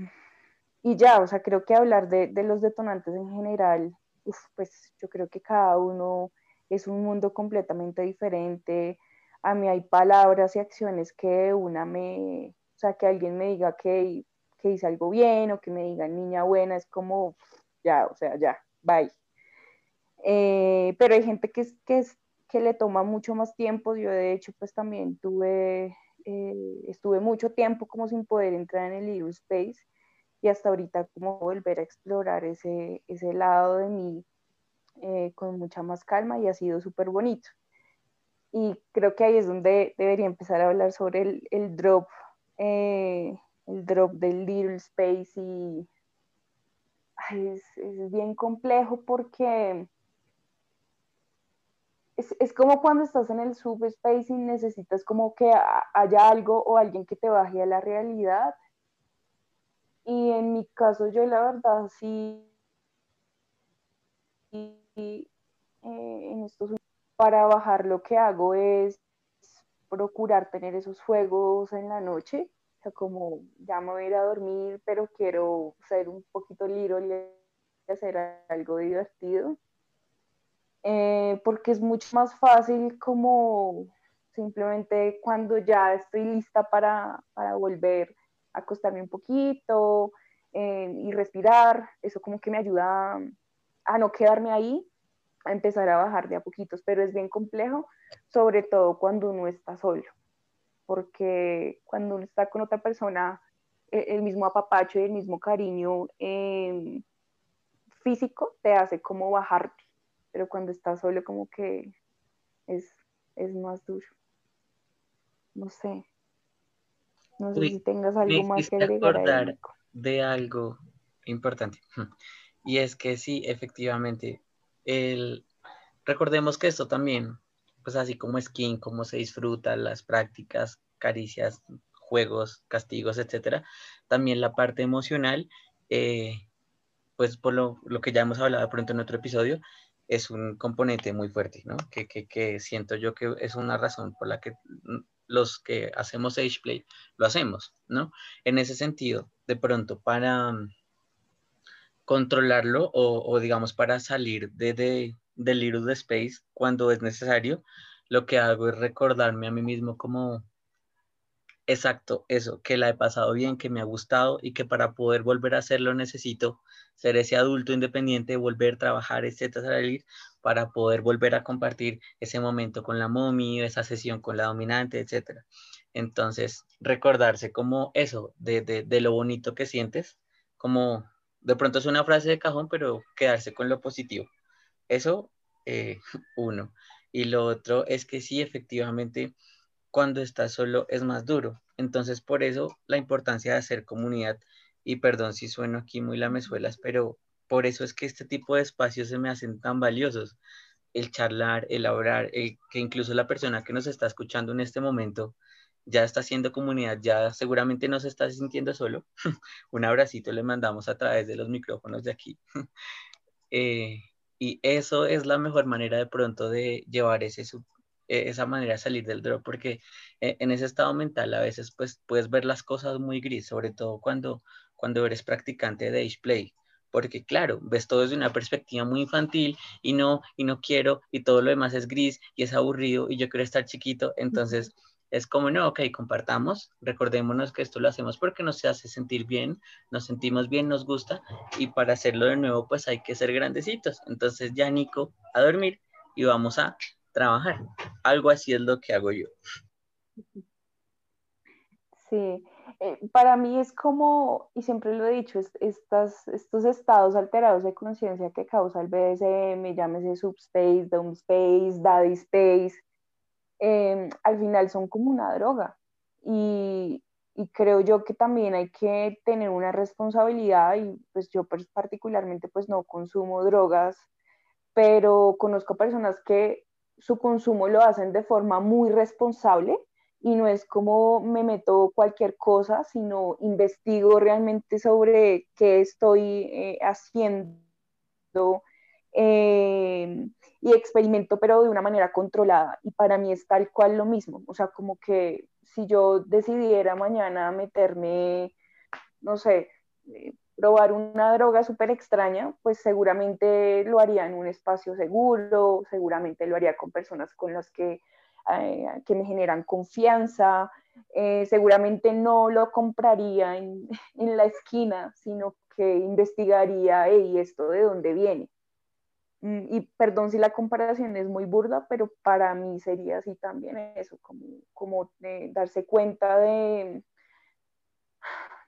y ya, o sea, creo que hablar de, de los detonantes en general, pues yo creo que cada uno es un mundo completamente diferente. A mí hay palabras y acciones que una me, o sea, que alguien me diga que que hice algo bien o que me digan niña buena, es como, ya, o sea, ya, bye. Eh, pero hay gente que, que, que le toma mucho más tiempo. Yo de hecho pues también tuve, eh, estuve mucho tiempo como sin poder entrar en el Little Space y hasta ahorita como volver a explorar ese, ese lado de mí eh, con mucha más calma y ha sido súper bonito. Y creo que ahí es donde debería empezar a hablar sobre el, el drop el drop del Little Space y es, es, bien complejo porque es, es, como cuando estás en el subspace y necesitas como que haya algo o alguien que te baje a la realidad. Y en mi caso yo la verdad sí, y, eh, en estos para bajar lo que hago es procurar tener esos juegos en la noche o sea, como ya me voy a ir a dormir, pero quiero ser un poquito liro y hacer algo divertido. Eh, porque es mucho más fácil como simplemente cuando ya estoy lista para, para volver a acostarme un poquito eh, y respirar, eso como que me ayuda a no quedarme ahí, a empezar a bajar de a poquitos, pero es bien complejo, sobre todo cuando uno está solo porque cuando uno está con otra persona, e, el, mismo apapacho y el mismo cariño em, físico te hace como bajarte, pero cuando estás solo como que es, es más duro. No sé. No sé si tengas algo más que agregar. de algo importante. [LAUGHS] Y es que sí, efectivamente, el... recordemos que esto también pues así como skin, cómo se disfruta, las prácticas, caricias, juegos, castigos, etcétera. También la parte emocional, eh, pues por lo, que ya hemos hablado pronto en otro episodio, es un componente muy fuerte, ¿no? Que, que, siento yo que es una razón por la que los que hacemos Ageplay lo hacemos, ¿no? En ese sentido, de pronto, para mm, controlarlo o, digamos para salir de, de, del Little Space cuando es necesario, lo que hago es recordarme a mí mismo como exacto eso, que la he pasado bien, que me ha gustado y que para poder volver a hacerlo necesito ser ese adulto independiente, volver a trabajar, etcétera, salir para poder volver a compartir ese momento con la mommy, esa sesión con la dominante, etcétera. Entonces, recordarse como eso, de, de, de lo bonito que sientes, como de pronto es una frase de cajón, pero quedarse con lo positivo. Eso, eh, [LAUGHS] uno. Y lo otro es que sí, efectivamente, cuando estás solo es más duro. Entonces, por eso la importancia de hacer comunidad, y perdón si sueno aquí muy lamezuelas, pero por eso es que este tipo de espacios se me hacen tan valiosos, el charlar, el hablar, el, que incluso la persona que nos está escuchando en este momento ya está haciendo comunidad, ya seguramente no se está sintiendo solo. [LAUGHS] Un abracito le mandamos a través de los micrófonos de aquí. [LAUGHS] Eh, y eso es la mejor manera de pronto de llevar ese, e, esa manera de salir del drop, porque eh, en ese estado mental a veces pues puedes ver las cosas muy gris, sobre todo cuando, cuando eres practicante de age play porque claro, ves todo desde una perspectiva muy infantil y no, y no quiero, y todo lo demás es gris y es aburrido y yo quiero estar chiquito, entonces es como, no, ok, compartamos, recordémonos que esto lo hacemos porque nos hace sentir bien, nos sentimos bien, nos gusta, y para hacerlo de nuevo, pues hay que ser grandecitos. Entonces ya Nico, a dormir y vamos a trabajar. Algo así es lo que hago yo. Sí, eh, para mí es como, y siempre lo he dicho, estas, estos estados alterados de conciencia que causa el BDSM, llámese subspace, downspace, daddy space, Em, al final son como una droga. Y, creo yo que también hay que tener una responsabilidad y pues yo particularmente pues no consumo drogas, pero conozco personas que su consumo lo hacen de forma muy responsable y no es como me meto cualquier cosa, sino investigo realmente sobre qué estoy eh, haciendo. Eh, y experimento, pero de una manera controlada. Y para mí es tal cual lo mismo. O sea, como que si yo decidiera mañana meterme, no sé, eh, probar una droga súper extraña, pues seguramente lo haría en un espacio seguro, seguramente lo haría con personas con las que, eh, que me generan confianza, eh, seguramente no lo compraría en, [LAUGHS] en, la esquina, sino que investigaría, hey, ¿esto de dónde viene? Mm, y perdón si la comparación es muy burda, pero para mí sería así también eso, como, como darse cuenta de,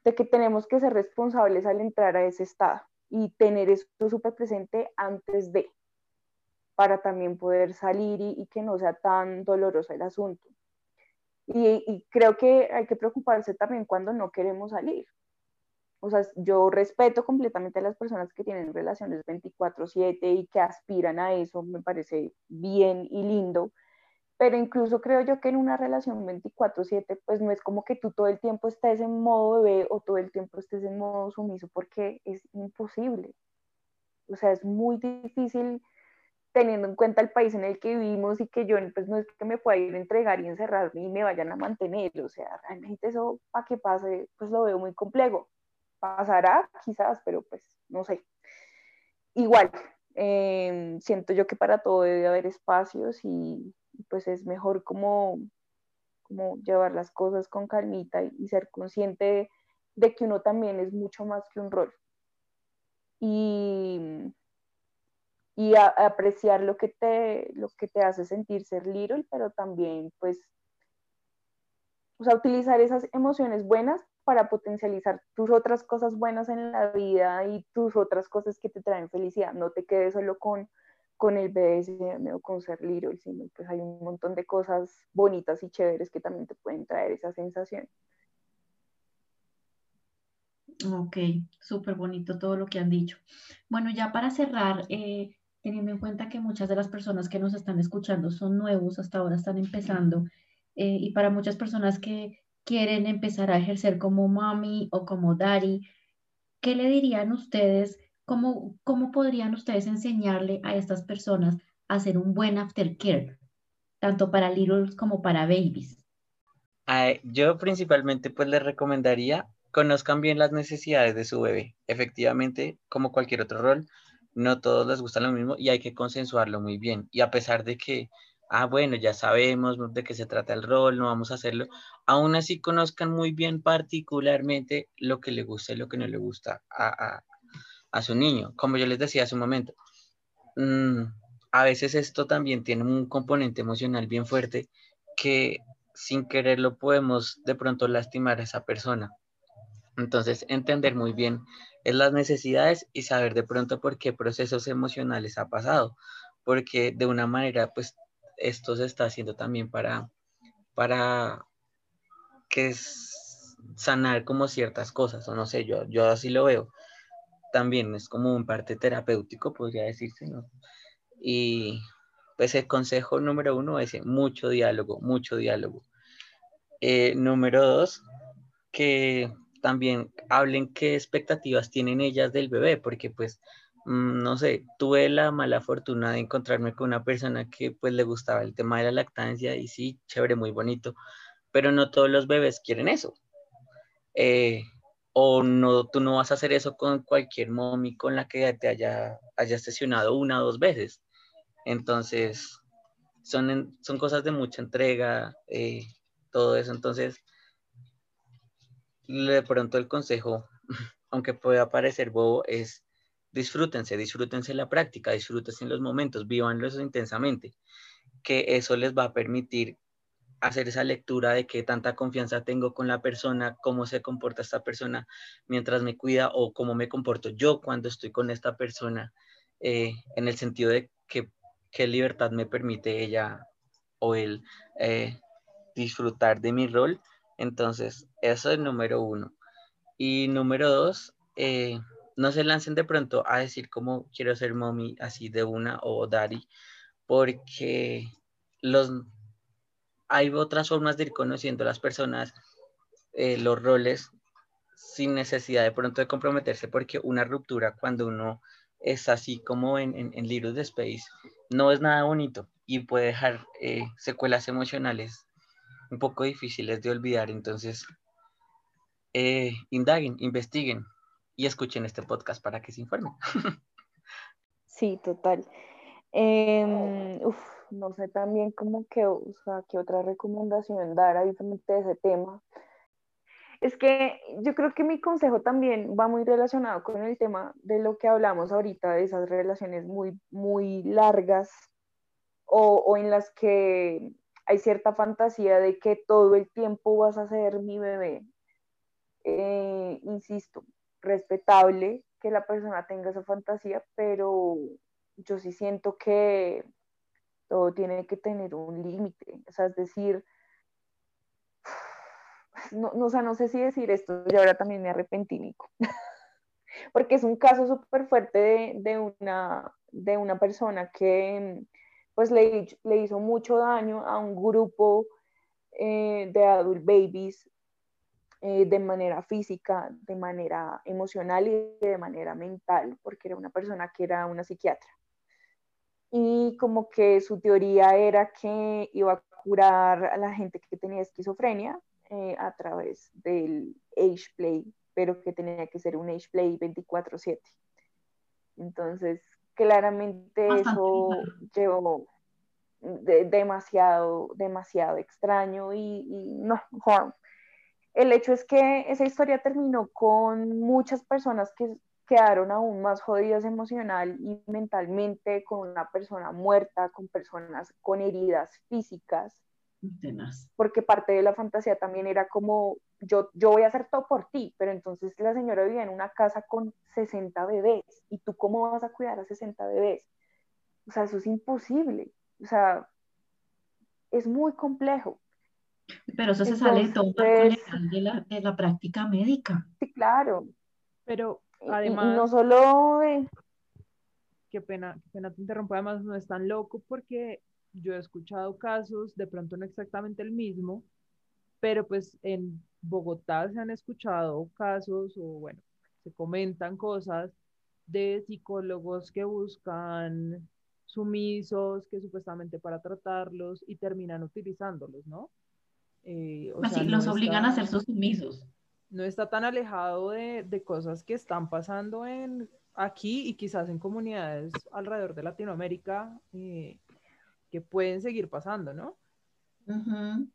de que tenemos que ser responsables al entrar a ese estado y tener eso súper presente antes de, para también poder salir y, que no sea tan doloroso el asunto. Y creo que hay que preocuparse también cuando no queremos salir, o sea, yo respeto completamente a las personas que tienen relaciones 24/7 y que aspiran a eso, me parece bien y lindo, pero incluso creo yo que en una relación 24/7, pues no es como que tú todo el tiempo estés en modo bebé o todo el tiempo estés en modo sumiso, porque es imposible. O sea, es muy difícil teniendo en cuenta el país en el que vivimos y que yo pues no es que me pueda ir a entregar y encerrarme y me vayan a mantener, o sea, realmente eso para que pase, pues lo veo muy complejo pasará quizás, pero pues no sé. Igual, em, siento yo que para todo debe haber espacios y pues es mejor como, como llevar las cosas con calmita y, ser consciente de, que uno también es mucho más que un rol. Y, y apreciar lo que, te, lo que te hace sentir ser little, pero también pues, o sea, utilizar esas emociones buenas para potencializar tus otras cosas buenas en la vida y tus otras cosas que te traen felicidad. No te quedes solo con, con el BDSM o con ser little, sino pues hay un montón de cosas bonitas y chéveres que también te pueden traer esa sensación. Ok, súper bonito todo lo que han dicho. Bueno, ya para cerrar, eh, teniendo en cuenta que muchas de las personas que nos están escuchando son nuevos, hasta ahora están empezando, eh, y para muchas personas que quieren empezar a ejercer como mami o como daddy, ¿qué le dirían ustedes? ¿Cómo, cómo podrían ustedes enseñarle a estas personas a hacer un buen aftercare, tanto para littles como para babies? yo principalmente pues les recomendaría conozcan bien las necesidades de su bebé. Efectivamente, como cualquier otro rol, no todos les gusta lo mismo y hay que consensuarlo muy bien. Y a pesar de que ah, bueno, ya sabemos de qué se trata el rol, no vamos a hacerlo, aún así conozcan muy bien particularmente lo que le gusta y lo que no le gusta a, su niño. Como yo les decía hace un momento, mm, a veces esto también tiene un componente emocional bien fuerte que sin quererlo podemos de pronto lastimar a esa persona. Entonces, entender muy bien las necesidades y saber de pronto por qué procesos emocionales ha pasado, porque de una manera, pues esto se está haciendo también para, para que sanar como ciertas cosas, o no sé, yo, yo así lo veo. También es como un parte terapéutico, podría decirse, ¿no? Y, pues el consejo número uno es mucho diálogo, mucho diálogo. Eh, número dos, que también hablen qué expectativas tienen ellas del bebé, porque pues, no sé, tuve la mala fortuna de encontrarme con una persona que pues le gustaba el tema de la lactancia y sí, chévere, muy bonito, pero no todos los bebés quieren eso. Eh, o no, tú no vas a hacer eso con cualquier mommy con la que te haya, haya sesionado una o dos veces. Entonces, son, son cosas de mucha entrega, eh, todo eso. Entonces, de pronto el consejo, [LAUGHS] aunque pueda parecer bobo, es disfrútense, disfrútense la práctica, disfrútense los momentos, vívanlo eso intensamente, que eso les va a permitir hacer esa lectura de qué tanta confianza tengo con la persona, cómo se comporta esta persona mientras me cuida o cómo me comporto yo cuando estoy con esta persona, eh, en el sentido de que, qué libertad me permite ella o él eh, disfrutar de mi rol. Entonces, eso es número uno. Y número dos, eh, no se lancen de pronto a decir cómo quiero ser mommy así de una o daddy, porque los hay otras formas de ir conociendo a las personas, eh, los roles, sin necesidad de pronto de comprometerse, porque una ruptura cuando uno es así como en, en, the Space, no es nada bonito y puede dejar eh, secuelas emocionales un poco difíciles de olvidar. Entonces, eh, indaguen, investiguen y escuchen este podcast para que se informen. Sí, total. Uf, no sé también cómo que, o sea, qué otra recomendación dar frente a ese tema. Es que yo creo que mi consejo también va muy relacionado con el tema de lo que hablamos ahorita, de esas relaciones muy, muy largas o, o en las que hay cierta fantasía de que todo el tiempo vas a ser mi bebé. Eh, insisto, respetable que la persona tenga esa fantasía, pero yo sí siento que todo tiene que tener un límite, o sea, es decir, [SIGHS] no, o sea, no sé si decir esto, y ahora también me arrepentí, Nico, [LAUGHS] porque es un caso súper fuerte de, de, una, de una persona que pues le, le, hizo mucho daño a un grupo eh, de adult babies eh, de manera física, de manera emocional y de manera mental, porque era una persona que era una psiquiatra. Y como que su teoría era que iba a curar a la gente que tenía esquizofrenia eh, a través del age play, pero que tenía que ser un age play 24/7. Entonces, claramente eso llevó de, demasiado, demasiado extraño y, y no, el hecho es que esa historia terminó con muchas personas que quedaron aún más jodidas emocional y mentalmente con una persona muerta, con personas con heridas físicas. Porque parte de la fantasía también era como, yo, yo voy a hacer todo por ti, pero entonces la señora vivía en una casa con 60 bebés y tú cómo vas a cuidar a 60 bebés. O sea, eso es imposible. O sea, es muy complejo. Pero eso se sale de todo de la, de la práctica médica. Sí, claro. Pero Además, no solo... Qué pena, qué pena te interrumpo, además no es tan loco porque yo he escuchado casos, de pronto no exactamente el mismo, pero pues en Bogotá se han escuchado casos o bueno, se comentan cosas de psicólogos que buscan sumisos, que supuestamente para tratarlos y terminan utilizándolos, ¿no? Eh, o Así, los obligan a ser sus sumisos no está tan alejado de, de, cosas que están pasando en, aquí y quizás en comunidades alrededor de Latinoamérica eh, que pueden seguir pasando, ¿no? Uh -huh.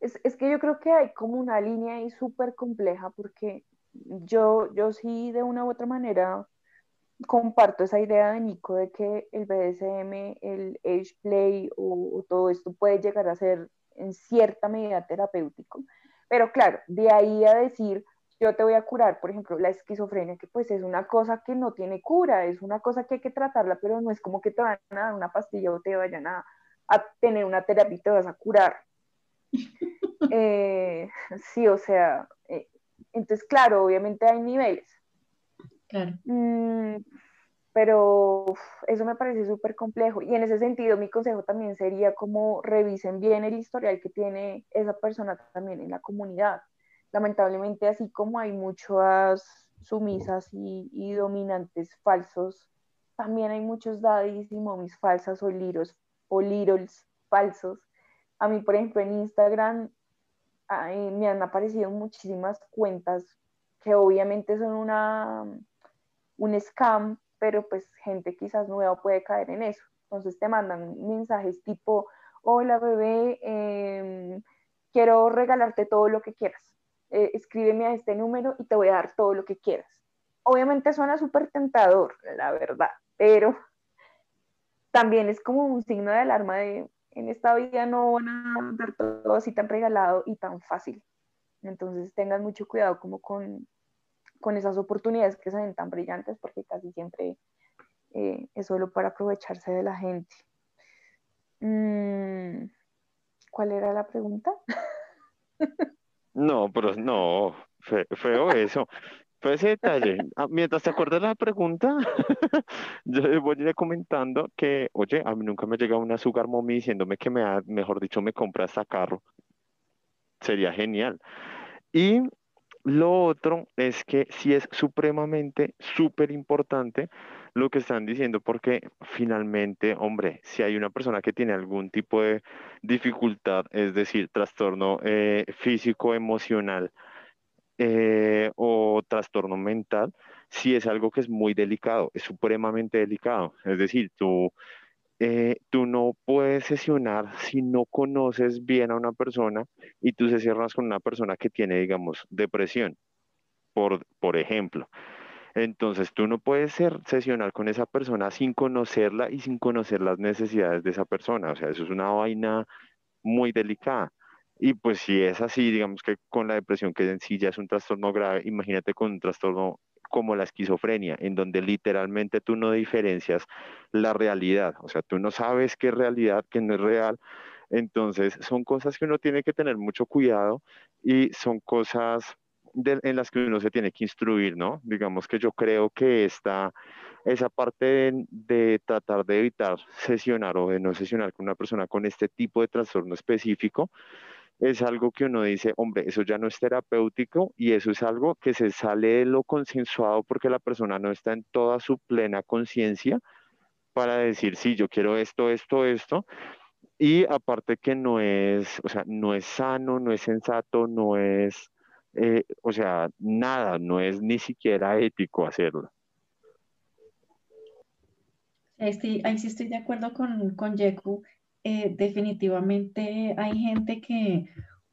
es, es, que yo creo que hay como una línea ahí súper compleja porque yo, yo sí de una u otra manera comparto esa idea de Nico de que el BDSM, el age play o, o todo esto puede llegar a ser en cierta medida terapéutico pero claro, de ahí a decir, yo te voy a curar, por ejemplo, la esquizofrenia, que pues es una cosa que no tiene cura, es una cosa que hay que tratarla, pero no es como que te van a dar una pastilla o te vayan a, a tener una terapia y te vas a curar. [LAUGHS] eh, sí, o sea, eh, entonces claro, obviamente hay niveles. Claro. Mm, pero eso me parece súper complejo. Y en ese sentido, mi consejo también sería como revisen bien el historial que tiene esa persona también en la comunidad. Lamentablemente, así como hay muchas sumisas y, dominantes falsos, también hay muchos daddies y momis falsas o liros o littles falsos. A mí, por ejemplo, en Instagram me han aparecido muchísimas cuentas que obviamente son una, un scam pero pues gente quizás nueva puede caer en eso. Entonces te mandan mensajes tipo, hola bebé, em, quiero regalarte todo lo que quieras. Eh, escríbeme a este número y te voy a dar todo lo que quieras. Obviamente suena súper tentador, la verdad, pero [LAUGHS] también es como un signo de alarma de en esta vida no van a dar todo así tan regalado y tan fácil. Entonces tengan mucho cuidado como con, con esas oportunidades que se ven tan brillantes, porque casi siempre eh, es solo para aprovecharse de la gente. Mm, ¿Cuál era la pregunta? No, pero no, feo eso. Fue ese detalle. Ah, mientras te acuerdas la pregunta, [LAUGHS] yo voy a ir comentando que, oye, a mí nunca me llega una sugar mommy diciéndome que me ha, mejor dicho, me compra hasta carro. Sería genial. Y lo otro es que sí es supremamente, súper importante lo que están diciendo, porque finalmente, hombre, si hay una persona que tiene algún tipo de dificultad, es decir, trastorno eh, físico, emocional eh, o trastorno mental, sí es algo que es muy delicado, es supremamente delicado. Es decir, tú eh, tú no puedes sesionar si no conoces bien a una persona y tú sesionas con una persona que tiene, digamos, depresión, por, por ejemplo. Entonces tú no puedes ser, sesionar con esa persona sin conocerla y sin conocer las necesidades de esa persona. O sea, eso es una vaina muy delicada. Y pues si es así, digamos que con la depresión, que en sí ya es un trastorno grave, imagínate con un trastorno como la esquizofrenia, en donde literalmente tú no diferencias la realidad, o sea, tú no sabes qué es realidad, qué no es real. Entonces, son cosas que uno tiene que tener mucho cuidado y son cosas en las que uno se tiene que instruir, ¿no? Digamos que yo creo que esta, esa parte de, de, tratar de evitar sesionar o de no sesionar con una persona con este tipo de trastorno específico, es algo que uno dice, hombre, eso ya no es terapéutico y eso es algo que se sale de lo consensuado porque la persona no está en toda su plena conciencia para decir, sí, yo quiero esto, esto, esto. Y aparte que no es, o sea, no es sano, no es sensato, no es, eh, o sea, nada, no es ni siquiera ético hacerlo. Ahí sí estoy de acuerdo con, con. Eh, definitivamente hay gente que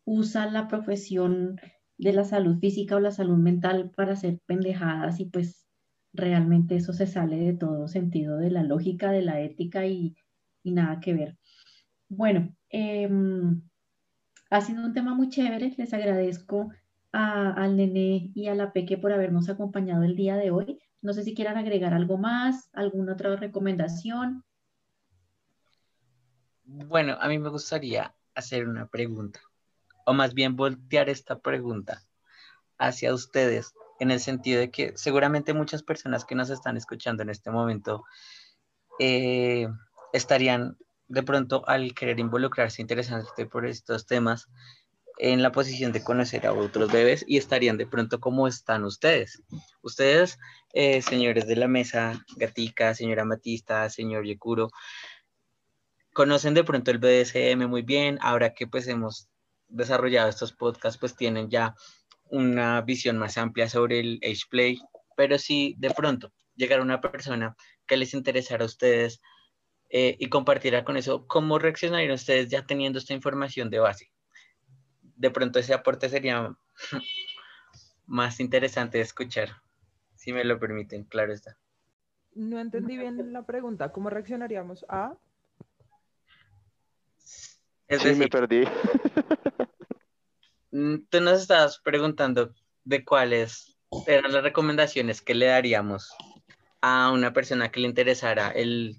usa la profesión de la salud física o la salud mental para hacer pendejadas y pues realmente eso se sale de todo sentido de la lógica, de la ética y, nada que ver. Bueno, em, ha sido un tema muy chévere. Les agradezco al Nene y a la Peque por habernos acompañado el día de hoy. No sé si quieran agregar algo más, alguna otra recomendación. Bueno, a mí me gustaría hacer una pregunta, o más bien voltear esta pregunta hacia ustedes, en el sentido de que seguramente muchas personas que nos están escuchando en este momento eh, estarían de pronto al querer involucrarse interesante por estos temas en la posición de conocer a otros bebés y estarían de pronto como están ustedes. Ustedes, eh, señores de la mesa, Gatica, señora Matista, señor Yekuro, conocen de pronto el BDSM muy bien, ahora que pues hemos desarrollado estos podcasts, pues tienen ya una visión más amplia sobre el age play, pero si de pronto llegara una persona que les interesara a ustedes eh, y compartiera con eso, ¿cómo reaccionarían ustedes ya teniendo esta información de base? De pronto ese aporte sería [LAUGHS] más interesante de escuchar, si me lo permiten, claro está. No entendí bien la pregunta, ¿cómo reaccionaríamos a? Sí, me perdí. [LAUGHS] Mm, tú nos estabas preguntando de cuáles eran las recomendaciones que le daríamos a una persona que le interesara el,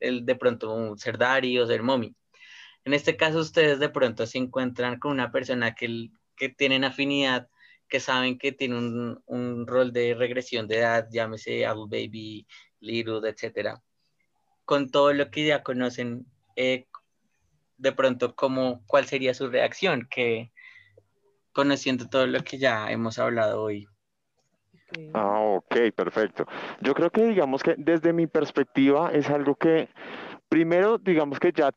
el de pronto ser Dari o ser Momi. En este caso, ustedes de pronto se encuentran con una persona que, que tienen afinidad, que saben que tiene un, un rol de regresión de edad, llámese Apple Baby, Little, etcétera, con todo lo que ya conocen, eh, de pronto, ¿cómo, ¿cuál sería su reacción? Que conociendo todo lo que ya hemos hablado hoy. Ah, ok, perfecto. Yo creo que digamos que desde mi perspectiva es algo que primero digamos que ya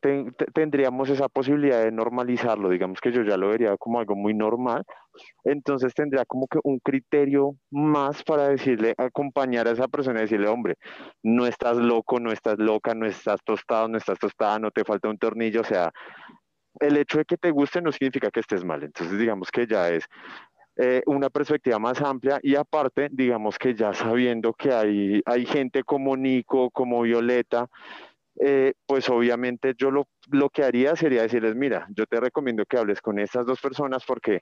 tendríamos esa posibilidad de normalizarlo, digamos que yo ya lo vería como algo muy normal, entonces tendría como que un criterio más para decirle, acompañar a esa persona y decirle, hombre, no estás loco, no estás loca, no estás tostado, no estás tostada, no te falta un tornillo, o sea, el hecho de que te guste no significa que estés mal, entonces digamos que ya es eh, una perspectiva más amplia y aparte, digamos que ya sabiendo que hay, hay gente como Nico, como Violeta, eh, pues obviamente yo lo, lo que haría sería decirles, mira, yo te recomiendo que hables con estas dos personas porque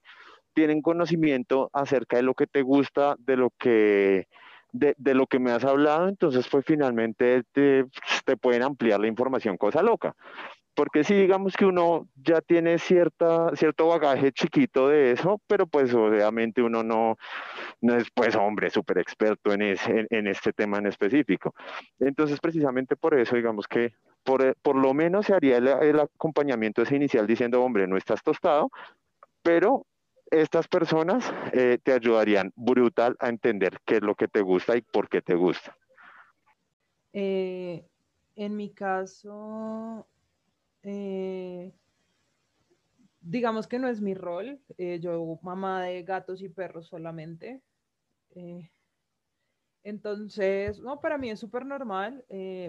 tienen conocimiento acerca de lo que te gusta, de lo que, de, de lo que me has hablado, entonces pues finalmente te, te pueden ampliar la información, cosa loca porque si digamos que uno ya tiene cierta, cierto bagaje chiquito de eso, pero pues obviamente uno no, no es pues hombre súper experto en, en, este tema en específico. Entonces precisamente por eso digamos que por, por lo menos se haría el, el acompañamiento ese inicial diciendo, hombre, no estás tostado, pero estas personas eh, te ayudarían brutal a entender qué es lo que te gusta y por qué te gusta. Eh, en mi caso, eh, digamos que no es mi rol. Eh, yo mamá de gatos y perros solamente. Eh, entonces, no, para mí es súper normal,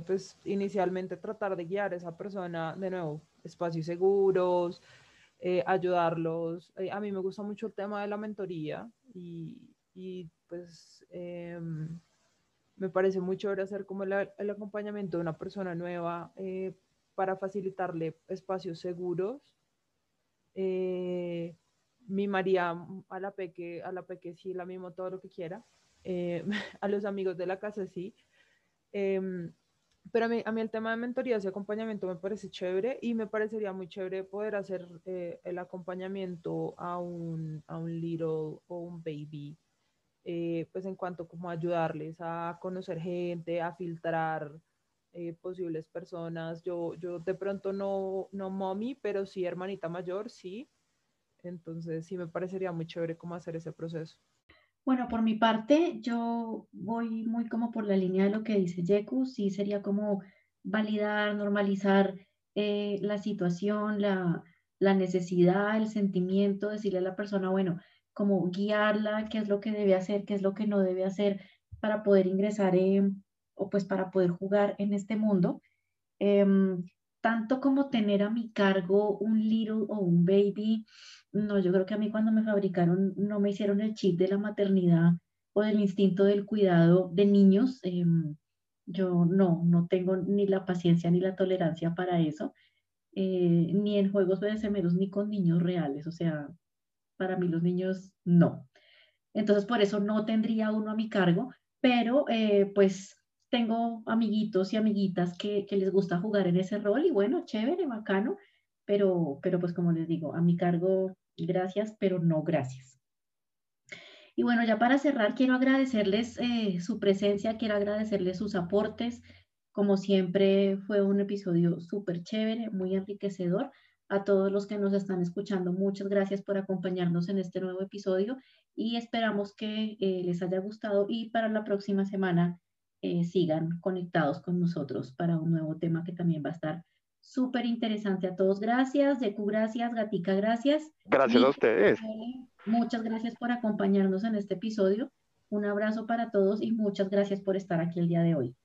pues inicialmente tratar de guiar a esa persona, de nuevo, espacios seguros, ayudarlos. a mí me gusta mucho el tema de la mentoría y, y pues em, me parece muy chévere hacer como el, el, acompañamiento de una persona nueva para facilitarle espacios seguros. Eh, mimaría a la peque, a la peque sí, la mismo todo lo que quiera. Eh, [LAUGHS] a los amigos de la casa sí. Em, pero a mí, a mí, el tema de mentorías y acompañamiento me parece chévere y me parecería muy chévere poder hacer eh, el acompañamiento a un, a un little o un baby, eh, pues en cuanto como ayudarles a conocer gente, a filtrar eh, posibles personas. Yo, yo de pronto no, no mommy, pero sí hermanita mayor, sí. Entonces sí me parecería muy chévere cómo hacer ese proceso. Bueno, por mi parte, yo voy muy como por la línea de lo que dice Jeku, sí sería como validar, normalizar eh, la situación, la, la necesidad, el sentimiento, decirle a la persona, bueno, como guiarla, qué es lo que debe hacer, qué es lo que no debe hacer para poder ingresar en o pues para poder jugar en este mundo, em, tanto como tener a mi cargo un little o un baby, no, yo creo que a mí cuando me fabricaron no me hicieron el chip de la maternidad o del instinto del cuidado de niños. Em, yo no, no tengo ni la paciencia ni la tolerancia para eso, eh, ni en juegos BDSMeros ni con niños reales, o sea, para mí los niños no. Entonces, por eso no tendría uno a mi cargo, pero eh, pues tengo amiguitos y amiguitas que, les gusta jugar en ese rol y bueno, chévere, bacano, pero, pero pues como les digo, a mi cargo, gracias, pero no gracias. Y bueno, ya para cerrar, quiero agradecerles eh, su presencia, quiero agradecerles sus aportes. Como siempre, fue un episodio súper chévere, muy enriquecedor. A todos los que nos están escuchando, muchas gracias por acompañarnos en este nuevo episodio y esperamos que eh, les haya gustado y para la próxima semana eh, sigan conectados con nosotros para un nuevo tema que también va a estar súper interesante a todos. Gracias, Deku, gracias, Gatica, gracias. Gracias a ustedes. Muchas gracias por acompañarnos en este episodio. Un abrazo para todos y muchas gracias por estar aquí el día de hoy.